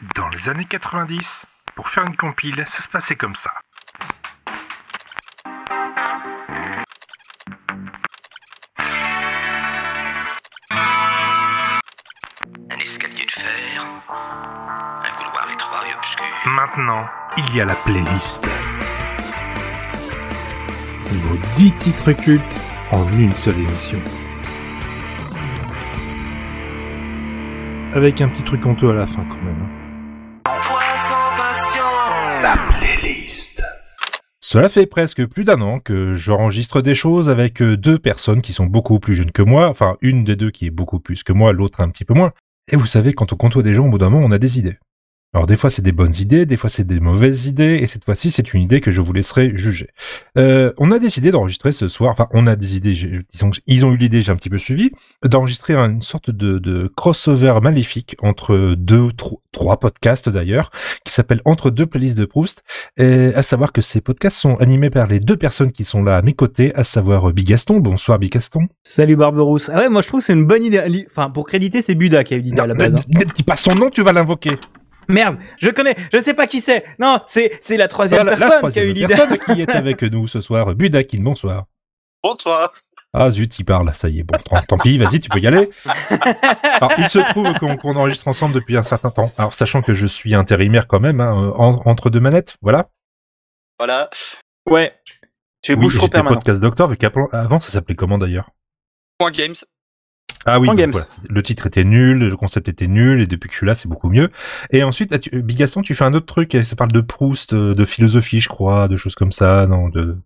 Dans les années 90, pour faire une compile, ça se passait comme ça. Un escalier de fer, un couloir étroit et obscur. Maintenant, il y a la playlist. Vos 10 titres cultes en une seule émission. Avec un petit truc honteux à la fin quand même. La playlist. Cela fait presque plus d'un an que j'enregistre des choses avec euh, deux personnes qui sont beaucoup plus jeunes que moi, enfin une des deux qui est beaucoup plus que moi, l'autre un petit peu moins. Et vous savez, quand on côtoie des gens, au bout d'un moment, on a des idées. Alors des fois c'est des bonnes idées, des fois c'est des mauvaises idées, et cette fois-ci c'est une idée que je vous laisserai juger. Euh, on a décidé d'enregistrer ce soir, enfin on a des idées, disons, ils ont eu l'idée, j'ai un petit peu suivi, d'enregistrer une sorte de, de crossover maléfique entre deux, tro- trois podcasts d'ailleurs, qui s'appelle Entre deux playlists de Proust, et à savoir que ces podcasts sont animés par les deux personnes qui sont là à mes côtés, à savoir Bigaston. Bonsoir Bigaston. Salut Barberousse. Ah ouais, moi je trouve que c'est une bonne idée. Enfin, pour créditer, c'est Buda qui a eu l'idée à la Ne, base. hein. ne dis pas son nom, tu vas l'invoquer. Merde, je connais, je sais pas qui c'est. Non, c'est c'est la troisième la personne qui a eu l'idée. personne qui est avec nous ce soir, Budakin, bonsoir. Bonsoir. Ah zut, il parle, ça y est, bon, tant, tant pis, vas-y, tu peux y aller. Alors, il se trouve qu'on enregistre ensemble depuis un certain temps. Alors, sachant que je suis intérimaire quand même, hein, en- entre deux manettes, voilà. Voilà. Ouais. Tu es Oui, bouche trop permanent. podcast docteur, vu qu'avant avant, ça s'appelait comment d'ailleurs? Point Games. Ah oui, donc voilà, le titre était nul, le concept était nul, et depuis que je suis là, c'est beaucoup mieux. Et ensuite, tu- Bigaston, tu fais un autre truc, ça parle de Proust, euh, de philosophie, je crois, de choses comme ça, non, de...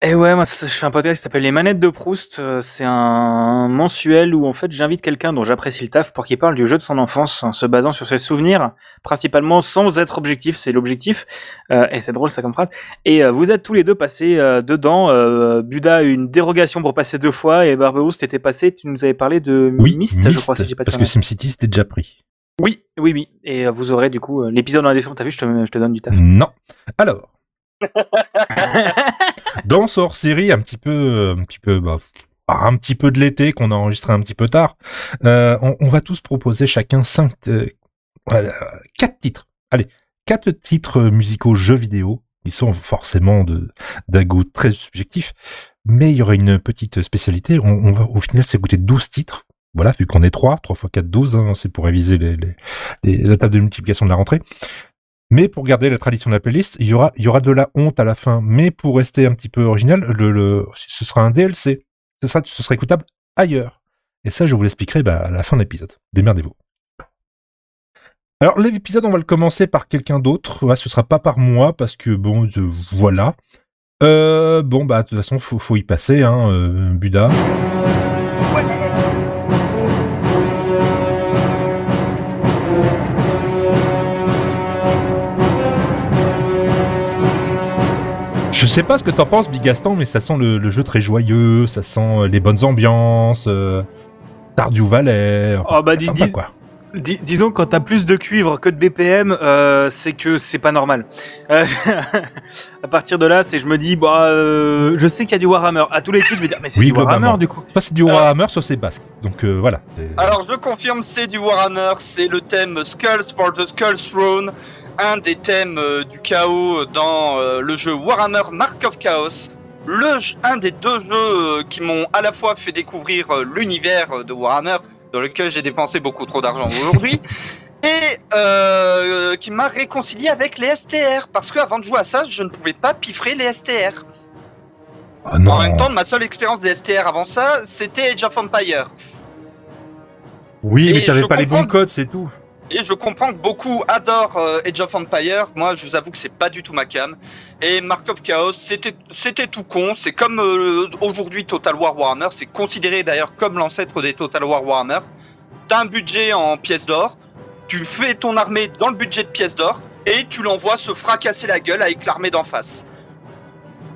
Et ouais, moi je fais un podcast qui s'appelle Les Manettes de Proust. Euh, C'est un mensuel où en fait j'invite quelqu'un dont j'apprécie le taf pour qu'il parle du jeu de son enfance en se basant sur ses souvenirs, principalement sans être objectif, c'est l'objectif. Euh, et c'est drôle ça comme phrase. Et euh, vous êtes tous les deux passés euh, dedans. Euh, Buda a eu une dérogation pour passer deux fois et Barberousse t'étais passé, tu nous avais parlé de Oui, Myst, je crois si j'ai pas de parce que. SimCity, c'était déjà pris. Oui, oui, oui. Et euh, vous aurez du coup euh, l'épisode dans la description, t'as vu, je te, je te donne du taf. Non. Alors. Dans ce hors-série, un petit peu, un petit peu, bah, un petit peu de l'été qu'on a enregistré un petit peu tard, euh, on, va tous proposer chacun cinq, euh, voilà, quatre titres. Allez, quatre titres musicaux jeux vidéo. Ils sont forcément de d'un goût très subjectif, mais il y aura une petite spécialité. On, va au final s'écouter 12 titres. Voilà, vu qu'on est 3, 3 x 4, 12, hein, c'est pour réviser les- la table de multiplication de la rentrée. Mais pour garder la tradition de la playlist, il y aura, de la honte à la fin. Mais pour rester un petit peu original, ce sera un DLC. Ce sera, ce sera écoutable ailleurs. Et ça, je vous l'expliquerai bah, à la fin de l'épisode. Démerdez-vous. Alors, l'épisode, on va le commencer par quelqu'un d'autre. Ouais, ce sera pas par moi, parce que bon, voilà. Euh, bon, bah, de toute façon, faut, faut y passer, hein, euh, Buda. Sais pas ce que t'en penses, Bigaston, mais ça sent le, le jeu très joyeux, ça sent euh, les bonnes ambiances, euh, Stardew Valley. Oh, bah, dis- sympa, dis- quoi. Dis- disons quand t'as plus de cuivre que de BPM, euh, c'est que c'est pas normal. Euh, à partir de là, c'est je me dis, bah, euh, je sais qu'il y a du Warhammer. À tous les titres, je vais dire, mais c'est Oui, du Warhammer du coup. Soit c'est du Warhammer, soit c'est basque. Donc euh, voilà. Alors je confirme, c'est du Warhammer, c'est le thème Skulls for the Skull's Throne, un des thèmes euh, du chaos dans euh, le jeu Warhammer Mark of Chaos. Le, un des deux jeux euh, qui m'ont à la fois fait découvrir l'univers de Warhammer, dans lequel j'ai dépensé beaucoup trop d'argent aujourd'hui, et euh, qui m'a réconcilié avec les STR, parce qu'avant de jouer à ça, je ne pouvais pas piffrer les STR. Ah non. En même temps, ma seule expérience des STR avant ça, c'était Age of Empire. oui, mais et t'avais je pas les bons codes, c'est tout. Et je comprends que beaucoup adorent euh, Age of Empire. Moi, je vous avoue que c'est pas du tout ma cam. Et Mark of Chaos, c'était tout con. C'est comme euh, aujourd'hui Total War Warhammer. C'est considéré d'ailleurs comme l'ancêtre des Total War Warhammer. T'as un budget en pièces d'or. Tu fais ton armée dans le budget de pièces d'or et tu l'envoies se fracasser la gueule avec l'armée d'en face.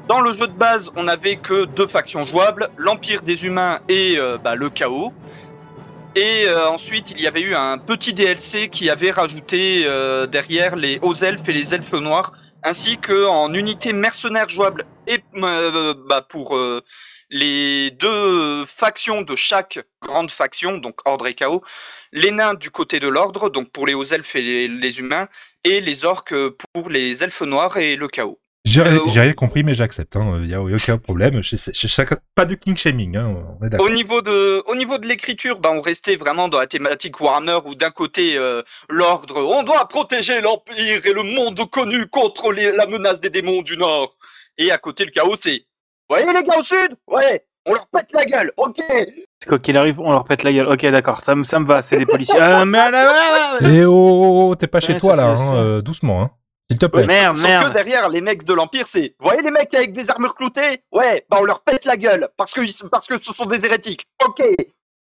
Dans le jeu de base, on n'avait que deux factions jouables, l'Empire des Humains et euh, bah, le Chaos. Et euh, ensuite, il y avait eu un petit DLC qui avait rajouté euh, derrière les hauts elfes et les elfes noirs, ainsi que en unité mercenaire jouable et euh, bah, pour euh, les deux factions de chaque grande faction, donc ordre et chaos, les nains du côté de l'ordre, donc pour les hauts elfes et les, les humains, et les orques pour les elfes noirs et le chaos. J'ai Euh, j'ai rien compris, mais j'accepte. Il hein. y, a aucun problème. Je je pas de king shaming. Hein. On est d'accord. Au niveau de, au niveau de l'écriture, bah, on restait vraiment dans la thématique Warhammer où d'un côté euh, l'ordre, on doit protéger l'empire et le monde connu contre les- la menace des démons du Nord. Et à côté le chaos, c'est, vous voyez les gars au sud, ouais, on leur pète la gueule, ok. Quoi qu'il arrive, on leur pète la gueule. Ok, d'accord, ça, me- ça me va, c'est des policiers. Euh, mais là, là, là, là. Et oh, t'es pas chez Ouais, toi ça, là, hein, euh, doucement, hein. S'il te plaît. Ouais, Merde, sauf merde. que derrière les mecs de l'empire, c'est, vous voyez les mecs avec des armures cloutées, ouais, bah on leur pète la gueule parce que ils sont- parce que ce sont des hérétiques, ok.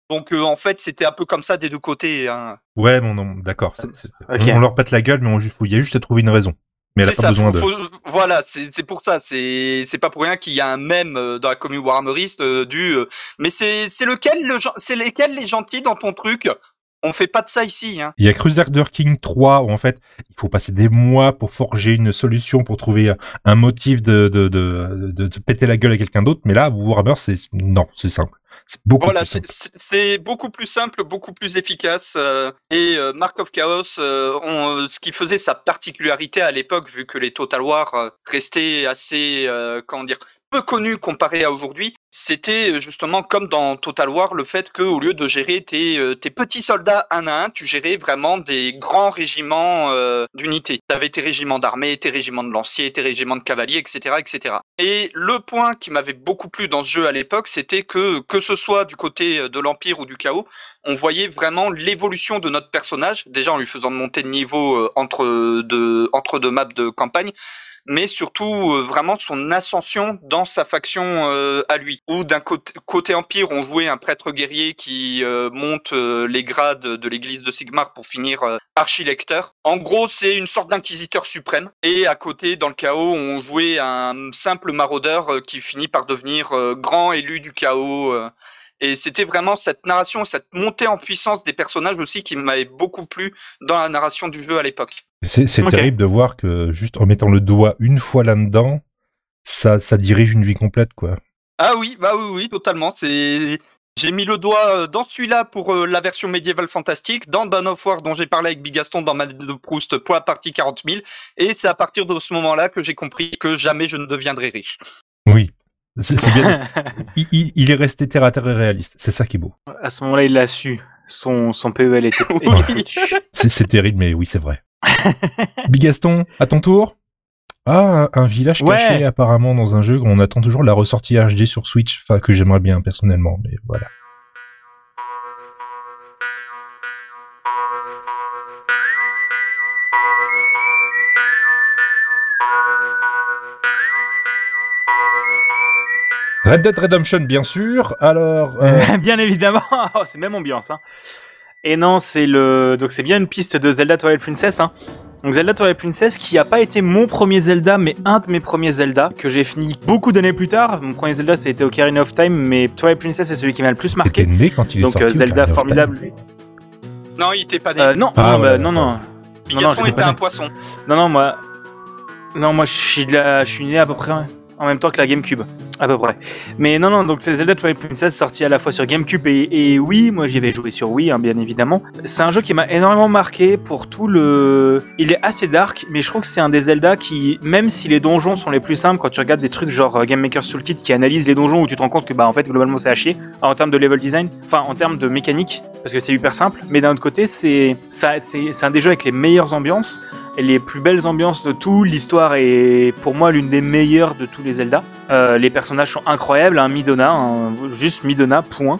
Donc euh, en fait, c'était un peu comme ça des deux côtés. Hein. Ouais, bon, non, d'accord. c'est- c'est- Ok. On, on leur pète la gueule, mais on, il y a juste à trouver une raison. Mais elle a C'est pas ça, besoin faut- de. faut- voilà, c'est c'est pour ça. C'est c'est pas pour rien qu'il y a un mème euh, dans la commune Warhammeriste euh, du. euh, mais c'est c'est lequel le gen- c'est lesquels les gentils dans ton truc? On fait pas de ça ici. Hein. Il y a Crusader King 3 où en fait il faut passer des mois pour forger une solution pour trouver un- motif de de, de, de, de péter la gueule à quelqu'un d'autre. Mais là, Warhammer, c'est non, c'est simple. C'est beaucoup Voilà, plus c'est- simple. c'est c'est beaucoup plus simple, beaucoup plus efficace. euh, et euh, Mark of Chaos, euh, on- euh, ce qui faisait sa particularité à l'époque, vu que les Total War restaient assez, comment dire, peu connus comparé à aujourd'hui, c'était euh, justement comme dans Total War le fait que au lieu de gérer tes, euh, petits soldats un à un, tu gérais vraiment des grands régiments euh, d'unités. Tu avais tes régiments d'armée, tes régiments de lanciers, tes régiments de cavaliers, etc., etc. Et le point qui m'avait beaucoup plu dans ce jeu à l'époque, c'était que que ce soit du côté de l'Empire ou du Chaos, on voyait vraiment l'évolution de notre personnage, déjà en lui faisant monter de niveau entre deux, entre deux maps de campagne, mais surtout euh, vraiment son ascension dans sa faction euh, à lui. Ou d'un côté, côté Empire, on jouait un prêtre guerrier qui euh, monte euh, les grades de l'église de Sigmar pour finir euh, archilecteur. En gros, c'est une sorte d'inquisiteur suprême. Et à côté, dans le chaos, on jouait un simple maraudeur qui finit par devenir grand élu du chaos. Et c'était vraiment cette narration, cette montée en puissance des personnages aussi qui m'avait beaucoup plu dans la narration du jeu à l'époque. C'est terrible de voir que juste en mettant le doigt une fois là-dedans, ça, ça dirige une vie complète, quoi. Ah oui, bah oui, oui, totalement. C'est j'ai mis le doigt euh, dans celui-là pour euh, la version médiévale fantastique, dans Dawn of War dont j'ai parlé avec Bigaston dans ma de Proust pour la partie 40 000, et c'est à partir de ce moment-là que j'ai compris que jamais je ne deviendrai riche. Oui. C'est c'est bien. il, il- il est resté terre à terre et réaliste. C'est ça qui est beau. à ce moment-là, il l'a su. Son, son PEL était, était Oui. C'est c'est terrible, mais oui, c'est vrai. Bigaston, à ton tour Ah, un, un village Ouais. caché apparemment dans un jeu. On attend toujours la ressortie HD sur Switch, enfin que j'aimerais bien personnellement, mais voilà. Red Dead Redemption, bien sûr. Alors, euh, bien évidemment. Oh, c'est même ambiance. Hein. Et non, c'est le. Donc c'est bien une piste de Zelda Twilight Princess. Hein. Donc Zelda Twilight Princess qui a pas été mon premier Zelda, mais un de mes premiers Zelda que j'ai fini beaucoup d'années plus tard. Mon premier Zelda, c'était Ocarina of Time, mais Twilight Princess c'est celui qui m'a le plus marqué. né quand il est Donc sorti. euh, Zelda formidable. Non, il était pas né. Euh, non, Ah, non, ouais, bah, non, non, non, je l'ai était un né. poisson. non, non, moi, non, moi, je suis de la, je suis né à peu près en même temps que la GameCube, à peu près. Mais non, non, donc Zelda Twilight Princess sorti à la fois sur GameCube et, Wii. Moi, j'y avais joué sur Wii, hein, bien évidemment. C'est un jeu qui m'a énormément marqué pour tout le. Il est assez dark, mais je trouve que c'est un des Zelda qui, même si les donjons sont les plus simples, quand tu regardes des trucs genre euh, Game Maker's Toolkit qui analyse les donjons où tu te rends compte que bah en fait globalement c'est à chier en termes de level design, enfin en termes de mécanique, parce que c'est hyper simple. Mais d'un autre côté, c'est c'est un des jeux avec les meilleures ambiances les plus belles ambiances de tout. L'histoire est pour moi l'une des meilleures de tous les Zelda. Euh, les personnages sont incroyables, un Midona, un- juste Midona, point.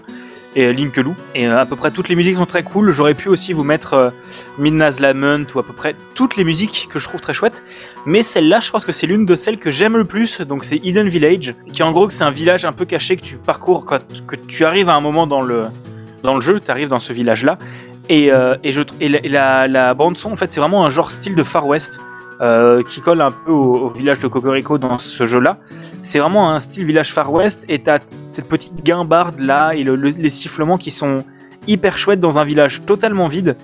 Et euh, Link Lou. Et euh, à peu près toutes les musiques sont très cool. J'aurais pu aussi vous mettre Midna's Lament ou à peu près toutes les musiques que je trouve très chouettes. Mais celle-là, je pense que c'est l'une de celles que j'aime le plus. Donc c'est Hidden Village, qui en gros c'est un village un peu caché que tu parcours quand que tu arrives à un moment dans le dans le jeu. Tu arrives dans ce village-là. Et, euh, et, je, et la, la- bande son, en fait, c'est vraiment un genre style de Far West euh, qui colle un peu au, village de Cocorico dans ce jeu-là. C'est vraiment un style village Far West et t'as cette petite guimbarde là et le- le- les sifflements qui sont hyper chouettes dans un village totalement vide.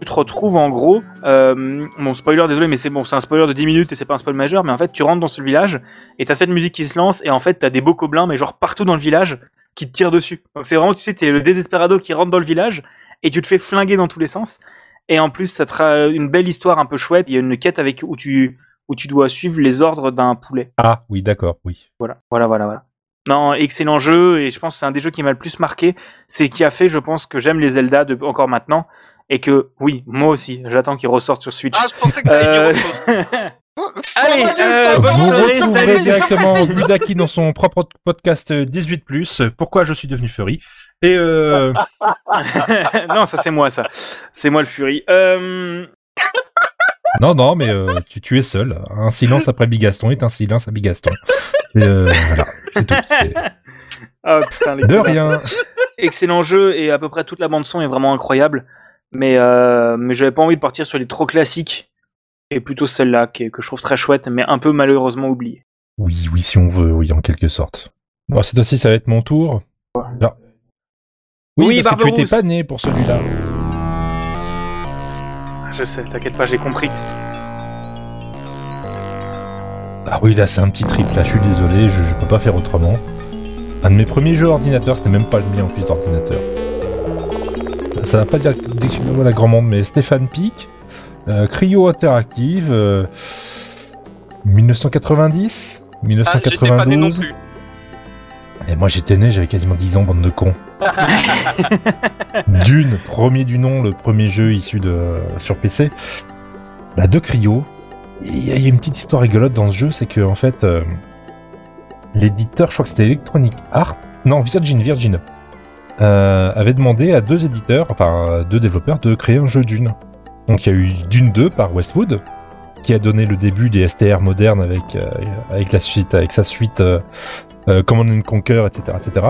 tu te retrouves en gros, euh, bon spoiler désolé mais c'est bon c'est un spoiler de 10 minutes et c'est pas un spoil majeur mais en fait tu rentres dans ce village et t'as cette musique qui se lance et en fait t'as des beaux coblins mais genre partout dans le village qui te tirent dessus. Donc c'est vraiment tu sais t'es le désesperado qui rentre dans le village et tu te fais flinguer dans tous les sens et en plus ça te une belle histoire un peu chouette. Il y a une quête avec où tu où tu dois suivre les ordres d'un poulet. Ah oui, d'accord, oui. Voilà, voilà, voilà, voilà. Non, excellent jeu, et je pense que c'est un des jeux qui m'a le plus marqué. C'est qui a fait, je pense, que j'aime les Zelda de, encore maintenant, et que, oui, moi aussi, j'attends qu'ils ressortent sur Switch. Ah, je pensais que t'allais Euh, dire autre chose. Allez, euh, pas bonne Vous soirée, retrouverez salut. directement Ludaki dans son propre podcast 18+, Pourquoi je suis devenu furry? Et euh, non, ça c'est moi, ça. C'est moi le Fury. Euh, non, non, mais euh, tu, tu es seul. Un silence après Bigaston est un silence à Bigaston. Et, euh, voilà, c'est tout. Oh putain, les De rien. Excellent jeu, et à peu près toute la bande-son est vraiment incroyable. Mais, euh, mais j'avais pas envie de partir sur les trop classiques, et plutôt celle-là, qui est- que je trouve très chouette, mais un peu malheureusement oubliée. Oui, oui, si on veut, oui, en quelque sorte. Bon, cette fois-ci, ça va être mon tour. Alors- Oui, Oui, parce que tu étais Barberousse. pas né pour celui-là. Je sais, t'inquiète pas, j'ai compris. Ah oui, là, c'est un petit trip, là, je suis désolé, je, je peux pas faire autrement. Un de mes premiers jeux ordinateur, c'était même pas le mien en plus d'ordinateur. Ça va pas dire dictionnaire la grand monde, mais Stéphane Pic, euh, Cryo Interactive, euh, 1990 Ah, j'étais pas né non 1992. plus. Et moi j'étais né, j'avais quasiment 10 ans, bande de cons. Dune, premier du nom, le premier jeu issu de sur PC. Bah, de Cryo. Il y a il y a une petite histoire rigolote dans ce jeu, c'est que en fait, euh, l'éditeur, je crois que c'était Electronic Arts, non Virgin, Virgin, euh, avait demandé à deux éditeurs, enfin deux développeurs, de créer un jeu Dune. Donc il y a eu Dune 2 par Westwood, qui a donné le début des STR modernes avec euh, avec la suite, avec sa suite euh, Command and Conquer, etc., etc.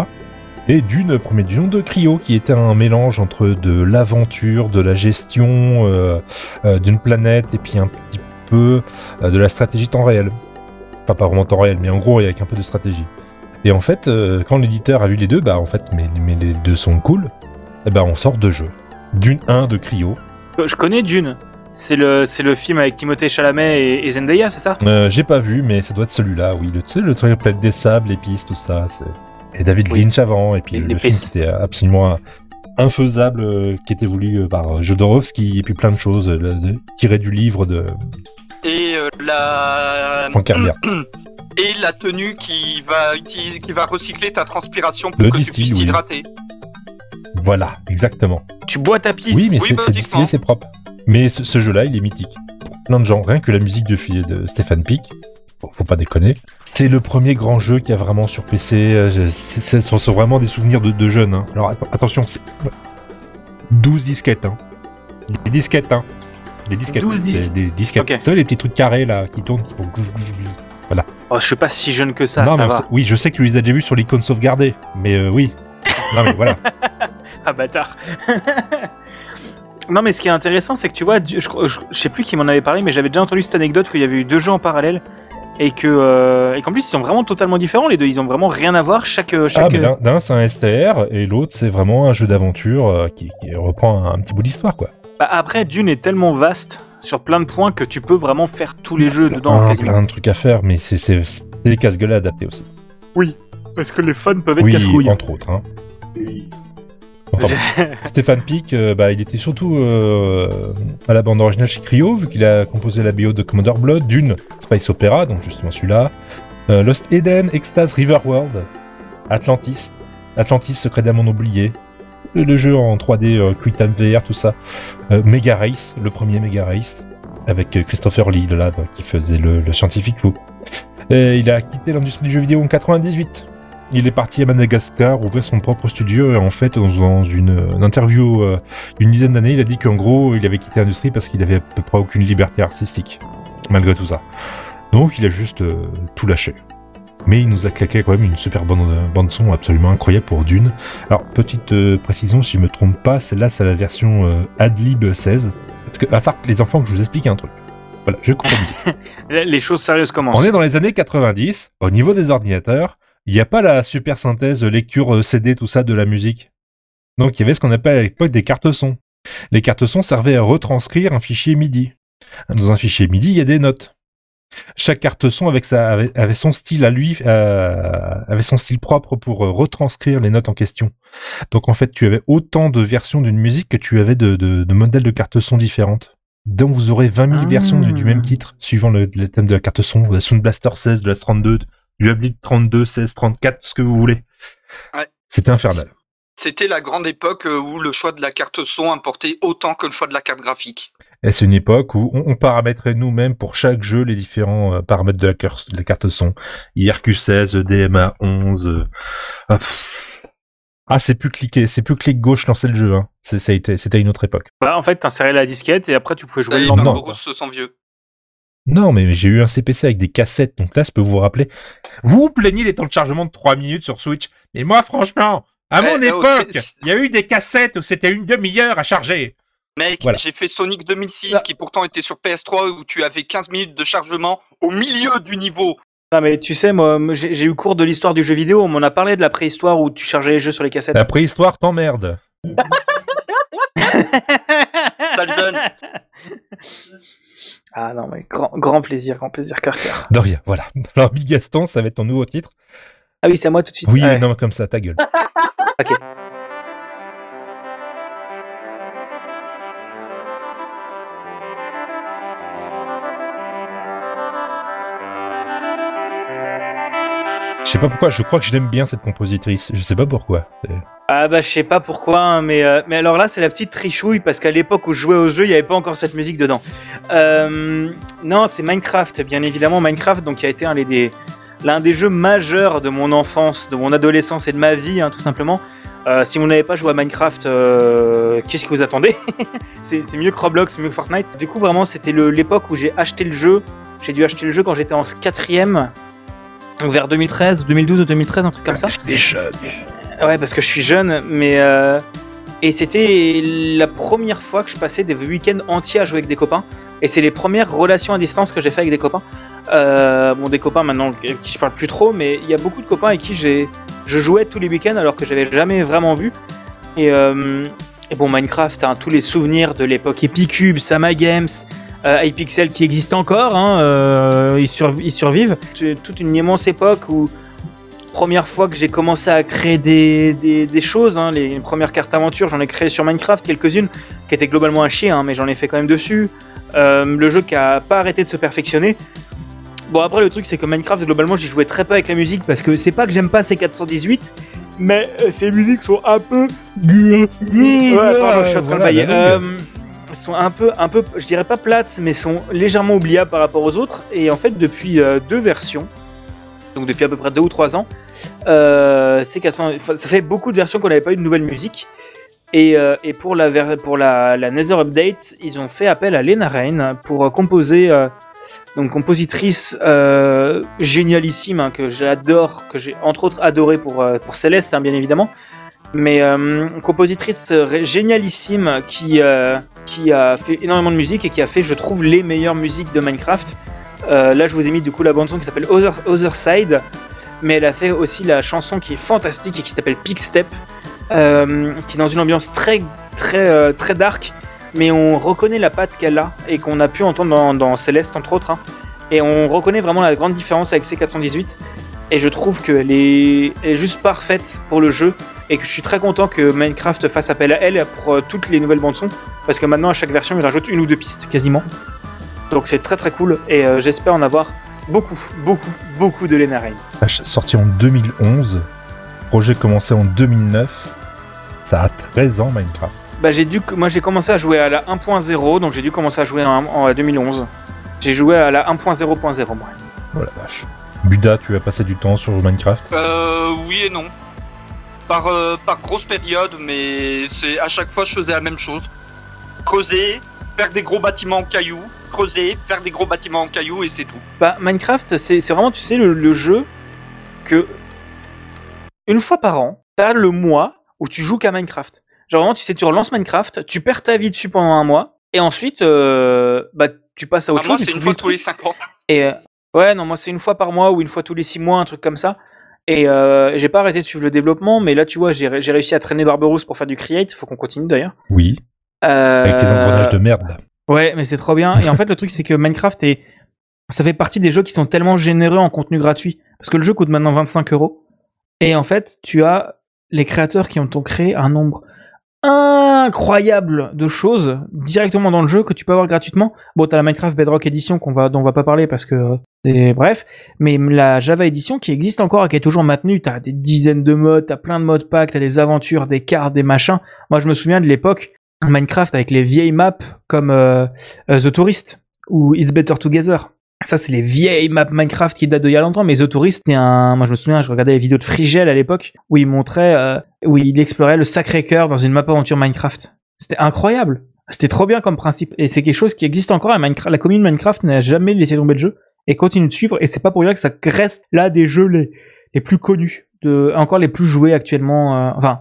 Et Dune, premier du nom de Cryo, qui était un mélange entre de l'aventure, de la gestion euh, euh, d'une planète et puis un petit peu euh, de la stratégie temps réel. Pas vraiment temps réel, mais en gros avec un peu de stratégie. Et en fait, euh, quand l'éditeur a vu les deux, bah en fait, mais, mais les deux sont cool, et ben on sort deux jeux. Dune 1 de Cryo. Je connais Dune. C'est le, c'est le film avec Timothée Chalamet et, et Zendaya, c'est ça? Euh, J'ai pas vu, mais ça doit être celui-là, oui. Le, tu sais, le truc planète des sables, les pistes, tout ça. c'est- Et David Oui. Lynch avant, et puis Les- le, les le film pistes. qui était absolument infaisable, euh, qui était voulu euh, par Jodorowsky, et puis plein de choses euh, de- tirées du livre de Et euh, la Frank Herbert. et la tenue qui va utiliser, qui va recycler ta transpiration pour Le que distil, tu puisses oui. t'hydrater. Voilà, exactement. Tu bois ta pisse. Oui, mais Oui, c'est c'est basiquement. distillé, c'est propre. Mais ce, ce jeu-là, il est mythique. Pour plein de gens, rien que la musique de, de Stéphane Pic, faut, faut pas déconner. C'est le premier grand jeu qui a vraiment sur PC. euh, Ce sont vraiment des souvenirs de, de jeunes. hein. Alors atten- attention, c'est 12 disquettes. Hein. Des disquettes, hein. Des disquettes. 12 dis- Des, des disquettes. Vous savez, les petits trucs carrés là qui tournent, qui font gzz, gzz, gzz. Oh, je suis pas si jeune que ça, non, ça mais va. oui, je sais que tu les as déjà vus sur l'icône sauvegardée, mais euh, oui. non, mais voilà. Ah bâtard. non mais ce qui est intéressant c'est que tu vois, je, je, je- je sais plus qui m'en avait parlé mais j'avais déjà entendu cette anecdote qu'il y avait eu deux jeux en parallèle et que euh, et qu'en plus ils sont vraiment totalement différents les deux, ils ont vraiment rien à voir chaque Ah, chaque mais l'un- l'un c'est un STR et l'autre c'est vraiment un jeu d'aventure euh, qui, qui reprend un, un petit bout d'histoire quoi. Bah, après Dune est tellement vaste sur plein de points que tu peux vraiment faire tous les jeux dedans Plein- quasiment. plein de trucs à faire, mais c'est c'est- des casse-gueules à adapter aussi. Parce que les fans peuvent être Oui, casse-couilles. entre autres. Hein. Enfin. Stéphane Pic, euh, bah, il était surtout euh, à la bande originale chez Cryo, vu qu'il a composé la BO de Commodore Blood, Dune, Space Opera, donc justement celui-là, euh, Lost Eden, Extase Riverworld, Atlantis, Atlantis, Secret d'un monde oublié, le, le jeu en 3D, euh, Quick Time VR, tout ça, Mega Race, le premier Mega Race, avec Christopher Lee, là, donc, qui faisait le, le scientifique fou. Et il a quitté l'industrie du jeu vidéo en 98. Il est parti à Madagascar ouvrir son propre studio et en fait dans, une, une interview euh, d'une dizaine d'années il a dit qu'en gros il avait quitté l'industrie parce qu'il avait à peu près aucune liberté artistique malgré tout ça. Donc il a juste euh, tout lâché. Mais il nous a claqué quand même une super bande, bande son absolument incroyable pour Dune. Alors petite euh, précision si je me trompe pas, celle-là c'est la version euh, Adlib 16. Parce que à part que les enfants que je vous explique un truc. Voilà, je musique. Les choses sérieuses commencent. On est dans les années 90. Au niveau des ordinateurs, il n'y a pas la super synthèse, lecture euh, CD, tout ça de la musique? Donc il y avait ce qu'on appelle à l'époque des cartes son. Les cartes son servaient à retranscrire un fichier MIDI. Dans un fichier MIDI, il y a des notes. Chaque carte son avec sa, avait, avait son style à lui, euh, avait son style propre pour euh, retranscrire les notes en question. Donc en fait, tu avais autant de versions d'une musique que tu avais de, de, de modèles de cartes son différentes. Donc vous aurez 20 000 Ah. versions du, du même titre, suivant le, le thème de la carte son, la Sound Blaster 16, de la 32, du Hablit 32, 16, 34, ce que vous voulez. Ouais. C'était infernal. C'était la grande époque euh, où le choix de la carte son importait autant que le choix de la carte graphique. Et c'est une époque où on, on paramétrait nous-mêmes pour chaque jeu les différents euh, paramètres de la, cur- de la carte son? IRQ16, DMA 11. euh, ah. Ah, c'est plus cliquer, c'est plus clic gauche lancer le jeu. Hein. C'était une autre époque. Bah, en fait, t'insérais la disquette et après tu pouvais jouer le lendemain. non, Barbarousse se sent vieux. Non, mais j'ai eu un CPC avec des cassettes, donc là, je peux vous rappeler. Vous vous plaignez des temps de chargement de 3 minutes sur Switch, mais moi, franchement, à mon Eh, époque, il y a eu des cassettes où c'était une demi-heure à charger. Mec, Voilà. j'ai fait Sonic 2006 Ah. qui pourtant était sur PS3 où tu avais 15 minutes de chargement au milieu du niveau. Non, mais tu sais, moi, j'ai eu cours de l'histoire du jeu vidéo. On m'en a parlé de la préhistoire où tu chargeais les jeux sur les cassettes. La préhistoire t'emmerde. Sale jeune. Ah non, mais grand, grand plaisir, grand plaisir, cœur, cœur. De rien, voilà. Alors, Big Gaston, ça va être ton nouveau titre. Ah oui, c'est à moi tout de suite. Oui, ouais. non, comme ça, ta gueule. Ok. Sais pas pourquoi, je crois que j'aime bien cette compositrice. Je sais pas pourquoi. Ah bah je sais pas pourquoi, hein, mais, euh, mais alors là c'est la petite trichouille parce qu'à l'époque où je jouais au jeu, il n'y avait pas encore cette musique dedans. Euh, non, c'est Minecraft, bien évidemment Minecraft, donc qui a été un des l'un des jeux majeurs de mon enfance, de mon adolescence et de ma vie, hein, tout simplement. Euh, si vous n'avez pas joué à Minecraft, qu'est-ce que vous attendez? C'est mieux que Roblox, mieux que Fortnite. Du coup, vraiment, c'était l'époque où j'ai acheté le jeu. J'ai dû acheter le jeu quand j'étais en quatrième, vers 2013, 2012 ou 2013, un truc comme ça. Les jeunes. Ouais, parce que je suis jeune, mais. euh, Et c'était la première fois que je passais des week-ends entiers à jouer avec des copains. Et c'est les premières relations à distance que j'ai fait avec des copains. Euh, bon, des copains maintenant avec qui je parle plus trop, mais il y a beaucoup de copains avec qui j'ai, je jouais tous les week-ends alors que j'avais jamais vraiment vu. Et, euh, et bon, Minecraft, hein, tous les souvenirs de l'époque Epicube, Sama Games, euh, iPixel qui existent encore, hein, euh, ils, surv- ils survivent. Toute une immense époque où première fois que j'ai commencé à créer des, des, des choses. hein, les premières cartes aventure, j'en ai créé sur Minecraft, quelques-unes qui étaient globalement à chier, hein, mais j'en ai fait quand même dessus. Euh, le jeu qui a pas arrêté de se perfectionner. Bon, après, le truc, c'est que Minecraft, globalement, j'y jouais très peu avec la musique parce que c'est pas que j'aime pas C418, mais euh, ces musiques sont un peu. Ouais, pardon, je suis en train de Voilà, bailler. Sont un peu, un peu, je dirais pas plates, mais sont légèrement oubliables par rapport aux autres. Et en fait, depuis euh, deux versions, donc depuis à peu près deux ou trois ans, euh, c'est 400, enfin, ça fait beaucoup de versions qu'on n'avait pas eu de nouvelle musique. Et, euh, pour, la, pour la, Nether Update, ils ont fait appel à Lena Rain pour composer, donc compositrice génialissime hein, que j'adore, que j'ai entre autres adoré pour, pour Céleste, hein, bien évidemment. Mais euh, compositrice euh, génialissime qui, euh, qui a fait énormément de musique et qui a fait, je trouve, les meilleures musiques de Minecraft. Euh, là, je vous ai mis du coup la bande son qui s'appelle Other, Side, mais elle a fait aussi la chanson qui est fantastique et qui s'appelle euh, qui est dans une ambiance très très très dark, mais on reconnaît la patte qu'elle a et qu'on a pu entendre dans, dans Céleste entre autres, hein. et on reconnaît vraiment la grande différence avec C418. Et je trouve qu'elle est, elle est juste parfaite pour le jeu et que je suis très content que Minecraft fasse appel à elle pour euh, toutes les nouvelles bandes son parce que maintenant à chaque version il rajoute une ou deux pistes quasiment. Donc c'est très très cool et euh, j'espère en avoir beaucoup, beaucoup, beaucoup de Lena Rain. Sorti en 2011. Projet commencé en 2009. Ça a 13 ans, Minecraft. Bah j'ai dû, moi j'ai commencé à jouer à la 1.0 donc j'ai dû commencer à jouer en, en 2011. J'ai joué à la 1.0.0 moi. Oh la vache. Buda, tu as passé du temps sur Minecraft? Euh, oui et non. Par, euh, par grosse période, mais c'est à chaque fois je faisais la même chose. Creuser, faire des gros bâtiments en cailloux, creuser, faire des gros bâtiments en cailloux et c'est tout. Bah Minecraft c'est vraiment tu sais le, le jeu que une fois par an t'as le mois où tu joues qu'à Minecraft. Genre vraiment tu sais tu relances Minecraft, tu perds ta vie dessus pendant un mois et ensuite euh, bah tu passes à autre Ah, moi chose. et c'est une fois tous les 5 ans. Et euh, ouais, non, moi c'est une fois par mois ou une fois tous les six mois, un truc comme ça. Et euh, j'ai pas arrêté de suivre le développement, mais là tu vois, j'ai ré- j'ai réussi à traîner Barberousse pour faire du create. Faut qu'on continue d'ailleurs. Oui. Avec tes Euh, engrenages de merde, là. Ouais, mais c'est trop bien. Et en fait, le truc, c'est que Minecraft est. Ça fait partie des jeux qui sont tellement généreux en contenu gratuit. Parce que le jeu coûte maintenant 25 euros. Et en fait, tu as les créateurs qui ont ont créé un nombre incroyable de choses directement dans le jeu que tu peux avoir gratuitement. Bon, t'as la Minecraft Bedrock Edition qu'on va, dont on va pas parler parce que c'est bref. Mais la Java Edition qui existe encore et qui est toujours maintenue. T'as des dizaines de modes, t'as plein de modes pack, t'as des aventures, des cartes, des machins. Moi, je me souviens de l'époque Minecraft avec les vieilles maps comme euh, euh, The Tourist ou It's Better Together. Ça, c'est les vieilles maps Minecraft qui datent d'il y a longtemps, mais The Tourist, c'était un, moi je me souviens, je regardais les vidéos de Frigel à l'époque, où il montrait, euh, où il explorait le Sacré-Cœur dans une map aventure Minecraft. C'était incroyable. C'était trop bien comme principe. Et c'est quelque chose qui existe encore à Minecraft. La commune Minecraft n'a jamais laissé tomber le jeu et continue de suivre. Et c'est pas pour rien que ça reste là des jeux les, les plus connus, de, encore les plus joués actuellement. euh, enfin,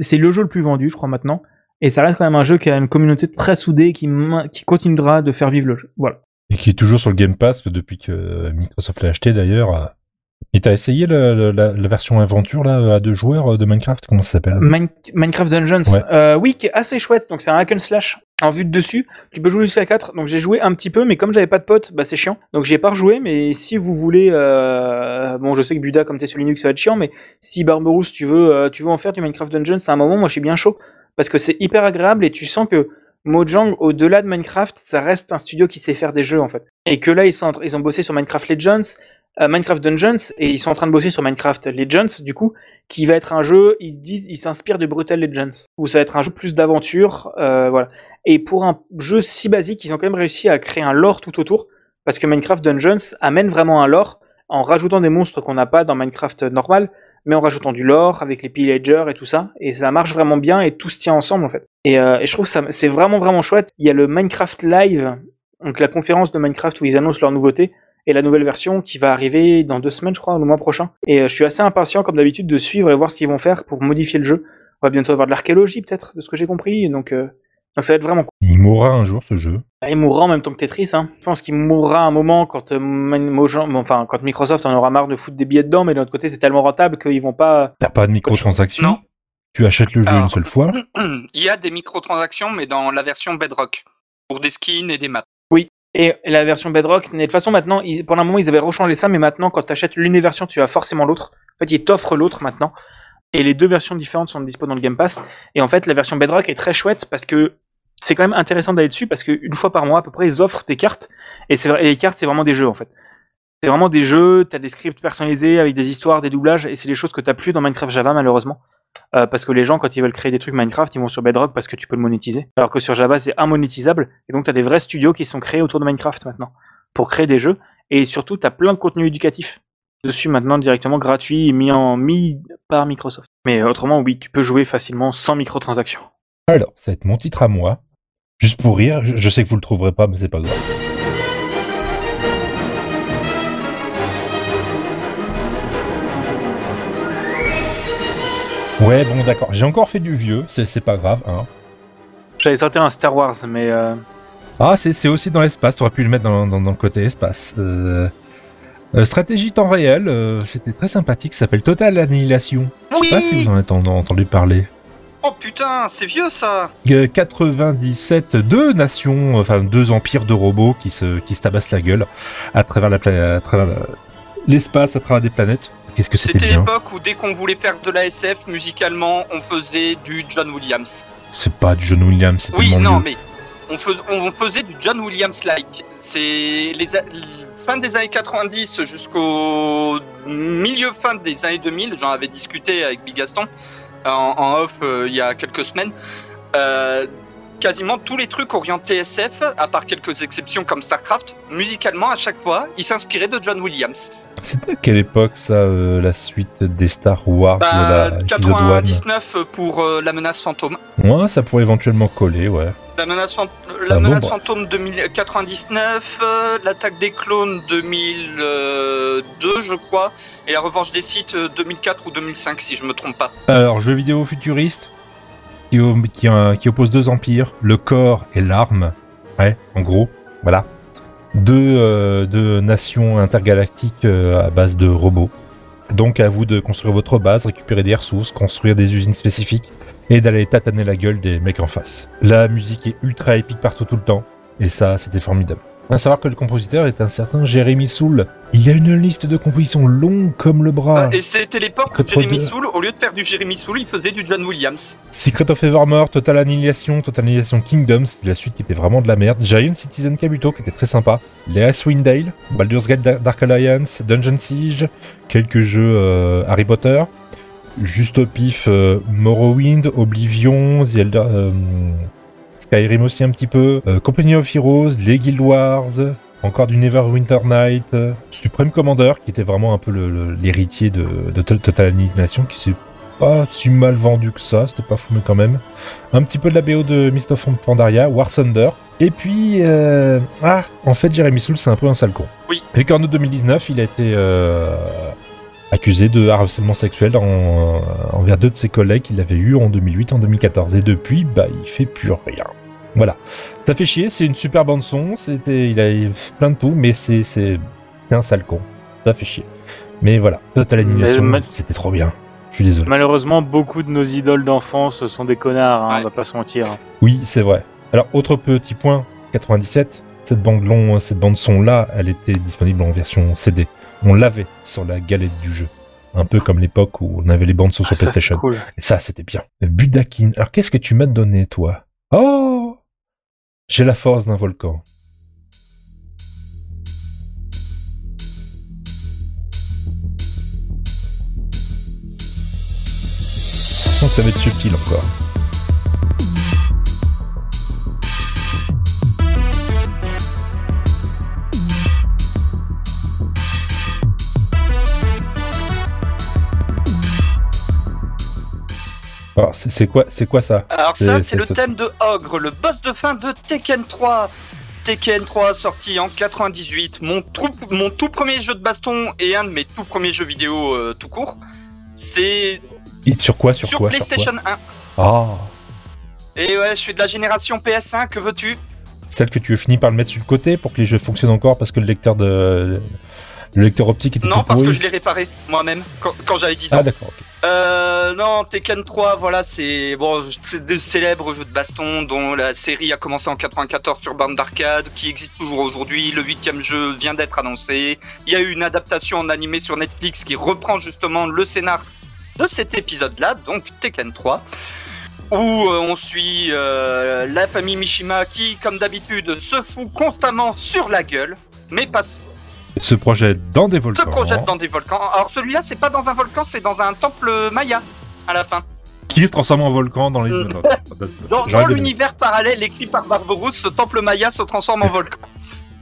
c'est le jeu le plus vendu, je crois, maintenant. Et ça reste quand même un jeu qui a une communauté très soudée qui, qui continuera de faire vivre le jeu. Voilà. Et qui est toujours sur le Game Pass depuis que Microsoft l'a acheté d'ailleurs. euh. Et t'as essayé le- le- la, la version aventure là à deux joueurs euh, de Minecraft? Comment ça s'appelle? Mine- Minecraft Dungeons, Ouais. euh, oui, qui est assez chouette. Donc c'est un hack and slash en vue de dessus. Tu peux jouer jusqu'à 4. Donc j'ai joué un petit peu, mais comme j'avais pas de potes, bah c'est chiant. Donc j'ai pas rejoué. Mais si vous voulez, euh, bon, je sais que Buda, comme t'es sur Linux, ça va être chiant. Mais si Barberousse, tu veux, euh, tu veux en faire du Minecraft Dungeons, c'est un moment. Moi, je suis bien chaud parce que c'est hyper agréable et tu sens que Mojang, au-delà de Minecraft, ça reste un studio qui sait faire des jeux en fait. Et que là, ils sont, ils ont bossé sur Minecraft Legends, euh, Minecraft Dungeons, et ils sont en train de bosser sur Minecraft Legends, du coup, qui va être un jeu, ils disent, ils s'inspirent de Brutal Legends, où ça va être un jeu plus d'aventure, euh, voilà. Et pour un jeu si basique, ils ont quand même réussi à créer un lore tout autour, parce que Minecraft Dungeons amène vraiment un lore en rajoutant des monstres qu'on n'a pas dans Minecraft normal, mais en rajoutant du lore avec les pillagers et tout ça, et ça marche vraiment bien et tout se tient ensemble en fait. Et, euh, je trouve ça, c'est vraiment vraiment chouette. Il y a le Minecraft Live, donc la conférence de Minecraft où ils annoncent leurs nouveautés et la nouvelle version qui va arriver dans deux semaines, je crois, le mois prochain. Et euh, je suis assez impatient, comme d'habitude, de suivre et voir ce qu'ils vont faire pour modifier le jeu. On va bientôt avoir de l'archéologie, peut-être, de ce que j'ai compris. Donc, euh, donc ça va être vraiment cool. Il mourra un jour ce jeu. Il mourra en même temps que Tetris. Hein. Je pense qu'il mourra un moment quand, euh, Man- Mojang- enfin, quand Microsoft en aura marre de foutre des billets dedans, mais de l'autre côté, c'est tellement rentable qu'ils vont pas. T'as pas de microtransactions Non. Tu achètes le jeu Alors- une seule fois Il y a des microtransactions, mais dans la version Bedrock. Pour des skins et des maps. Et la version Bedrock, mais de toute façon, maintenant, pendant un moment, ils avaient rechangé ça, mais maintenant, quand tu achètes l'une des versions, tu as forcément l'autre. En fait, ils t'offrent l'autre maintenant. Et les deux versions différentes sont dispo dans le Game Pass. Et en fait, la version Bedrock est très chouette parce que c'est quand même intéressant d'aller dessus parce qu'une fois par mois, à peu près, ils offrent des cartes. Et, les cartes, c'est vraiment des jeux, en fait. C'est vraiment des jeux, t'as des scripts personnalisés avec des histoires, des doublages, et c'est des choses que t'as plus dans Minecraft Java, malheureusement. Euh, parce que les gens, quand ils veulent créer des trucs Minecraft, ils vont sur Bedrock parce que tu peux le monétiser. Alors que sur Java, c'est immonétisable. Et donc, tu as des vrais studios qui sont créés autour de Minecraft maintenant pour créer des jeux. Et surtout, tu as plein de contenu éducatif dessus maintenant directement gratuit et mis, en, mis par Microsoft. Mais autrement, oui, tu peux jouer facilement sans microtransactions. Alors, ça va être mon titre à moi. Juste pour rire, je, je sais que vous le trouverez pas, mais c'est pas grave. Ouais, bon, d'accord. J'ai encore fait du vieux, c'est pas grave. Hein. J'avais sorti un Star Wars, mais euh, Ah, c'est c'est aussi dans l'espace, t'aurais pu le mettre dans, dans- dans le côté espace. Euh, euh, stratégie temps réel, euh, c'était très sympathique, ça s'appelle Total Annihilation. Je sais pas si Oui vous en avez en- entendu parler. Oh putain, c'est vieux ça Euh, 97, deux nations, enfin deux empires de robots qui se, qui se tabassent la gueule à travers la planète, à travers la- l'espace, à travers des planètes. Qu'est-ce que c'était C'était l'époque où dès qu'on voulait faire de la SF, musicalement, on faisait du John Williams. C'est pas du John Williams, c'est Oui, non, mais on, fais- on faisait du John Williams-like. C'est les fin des années 90 jusqu'au milieu fin des années 2000. J'en avais discuté avec Big Gaston en, en off euh, il y a quelques semaines. Euh, quasiment tous les trucs orientés SF, à part quelques exceptions comme StarCraft, musicalement à chaque fois, ils s'inspiraient de John Williams. C'était à quelle époque ça, euh, la suite des Star Wars Bah, de la épisode 99 pour euh, la menace fantôme. Ouais, ça pourrait éventuellement coller, ouais. La menace, fant- la Ah menace bah. fantôme 2099, euh, l'attaque des clones 2002, je crois, et la revanche des sites euh, 2004 ou 2005, si je me trompe pas. Alors, jeu vidéo futuriste qui, o- qui, euh, qui oppose deux empires, le corps et l'arme. Ouais, en gros, voilà. Deux, euh, deux nations intergalactiques euh, à base de robots. Donc à vous de construire votre base, récupérer des ressources, construire des usines spécifiques et d'aller tataner la gueule des mecs en face. La musique est ultra épique partout tout le temps et ça c'était formidable. À savoir que le compositeur est un certain Jérémy Soul. Il a une liste de compositions longue comme le bras. Et c'était l'époque où de- Soule, au lieu de faire du Jeremy Soule, il faisait du John Williams. Secret of Evermore, Total Annihilation, Total Annihilation Kingdom, c'était la suite qui était vraiment de la merde. Giant Citizen Kabuto qui était très sympa. Les Icewind Dale, Baldur's Gate Dark Dark Alliance, Dungeon Siege, quelques jeux euh, Harry Potter. Juste au pif, euh, Morrowind, Oblivion, Elder, euh, Skyrim aussi un petit peu, euh, Company of Heroes, les Guild Wars, encore du Neverwinter Night, Supreme Commander qui était vraiment un peu l'héritier de, de Total Annihilation qui s'est pas si mal vendu que ça, c'était pas fou mais quand même. Un petit peu de la BO de Mist of Pandaria, War Thunder. Et puis, euh, ah, en fait, Jeremy Soule, c'est un peu un sale con. Oui. Vu qu'en août 2019, il a été euh, accusé de harcèlement sexuel en- envers deux de ses collègues qu'il avait eu en 2008 en 2014. Et depuis, bah, il fait plus rien. Voilà. Ça fait chier, c'est une super bande son, c'était, il a plein de tout, mais c'est, c'est, c'est un sale con. Ça fait chier. Mais voilà, Total Annihilation, Mais- c'était trop bien. Je suis désolé. Malheureusement, beaucoup de nos idoles d'enfance sont des connards, hein, Ouais. on va pas se mentir. Oui, c'est vrai. Alors, autre petit point, 97, cette bande long, cette bande son là, elle était disponible en version CD. On l'avait sur la galette du jeu. Un peu comme l'époque où on avait les bandes son sur Ah, c'est PlayStation. cool. Et ça, c'était bien. Budakin. Alors, qu'est-ce que tu m'as donné, toi? Oh J'ai la force d'un volcan. Je sens que ça va être subtil encore. Alors, c'est quoi, c'est quoi ça Alors ça, c'est- le thème de Ogre, le boss de fin de Tekken 3. Tekken 3 sorti en 98, mon, tout premier jeu de baston et un de mes tout premiers jeux vidéo euh, tout court. C'est Sur quoi Sur, sur, quoi PlayStation 1. Sur quoi Ah Et ouais, je suis de la génération PS1, que veux-tu? Celle que tu as fini par le mettre sur le côté pour que les jeux fonctionnent encore parce que le lecteur de le lecteur optique était Non, parce que je l'ai réparé moi-même quand, quand j'avais 10 ans. Ah d'accord. ok. Euh, non, Tekken 3, voilà, c'est bon, c'est des célèbres jeux de baston dont la série a commencé en 94 sur bande d'arcade, qui existe toujours aujourd'hui. Le huitième jeu vient d'être annoncé. Il y a eu une adaptation en animé sur Netflix qui reprend justement le scénar de cet épisode-là, donc Tekken 3, où euh, on suit euh, la famille Mishima qui, comme d'habitude, se fout constamment sur la gueule, mais pas Se projette dans des volcans. se projette dans des volcans. Alors celui-là, c'est pas dans un volcan, c'est dans un temple maya à la fin. Qui se transforme en volcan dans les. Euh, Dans, l'univers parallèle écrit par Barberousse, ce temple maya se transforme en volcan.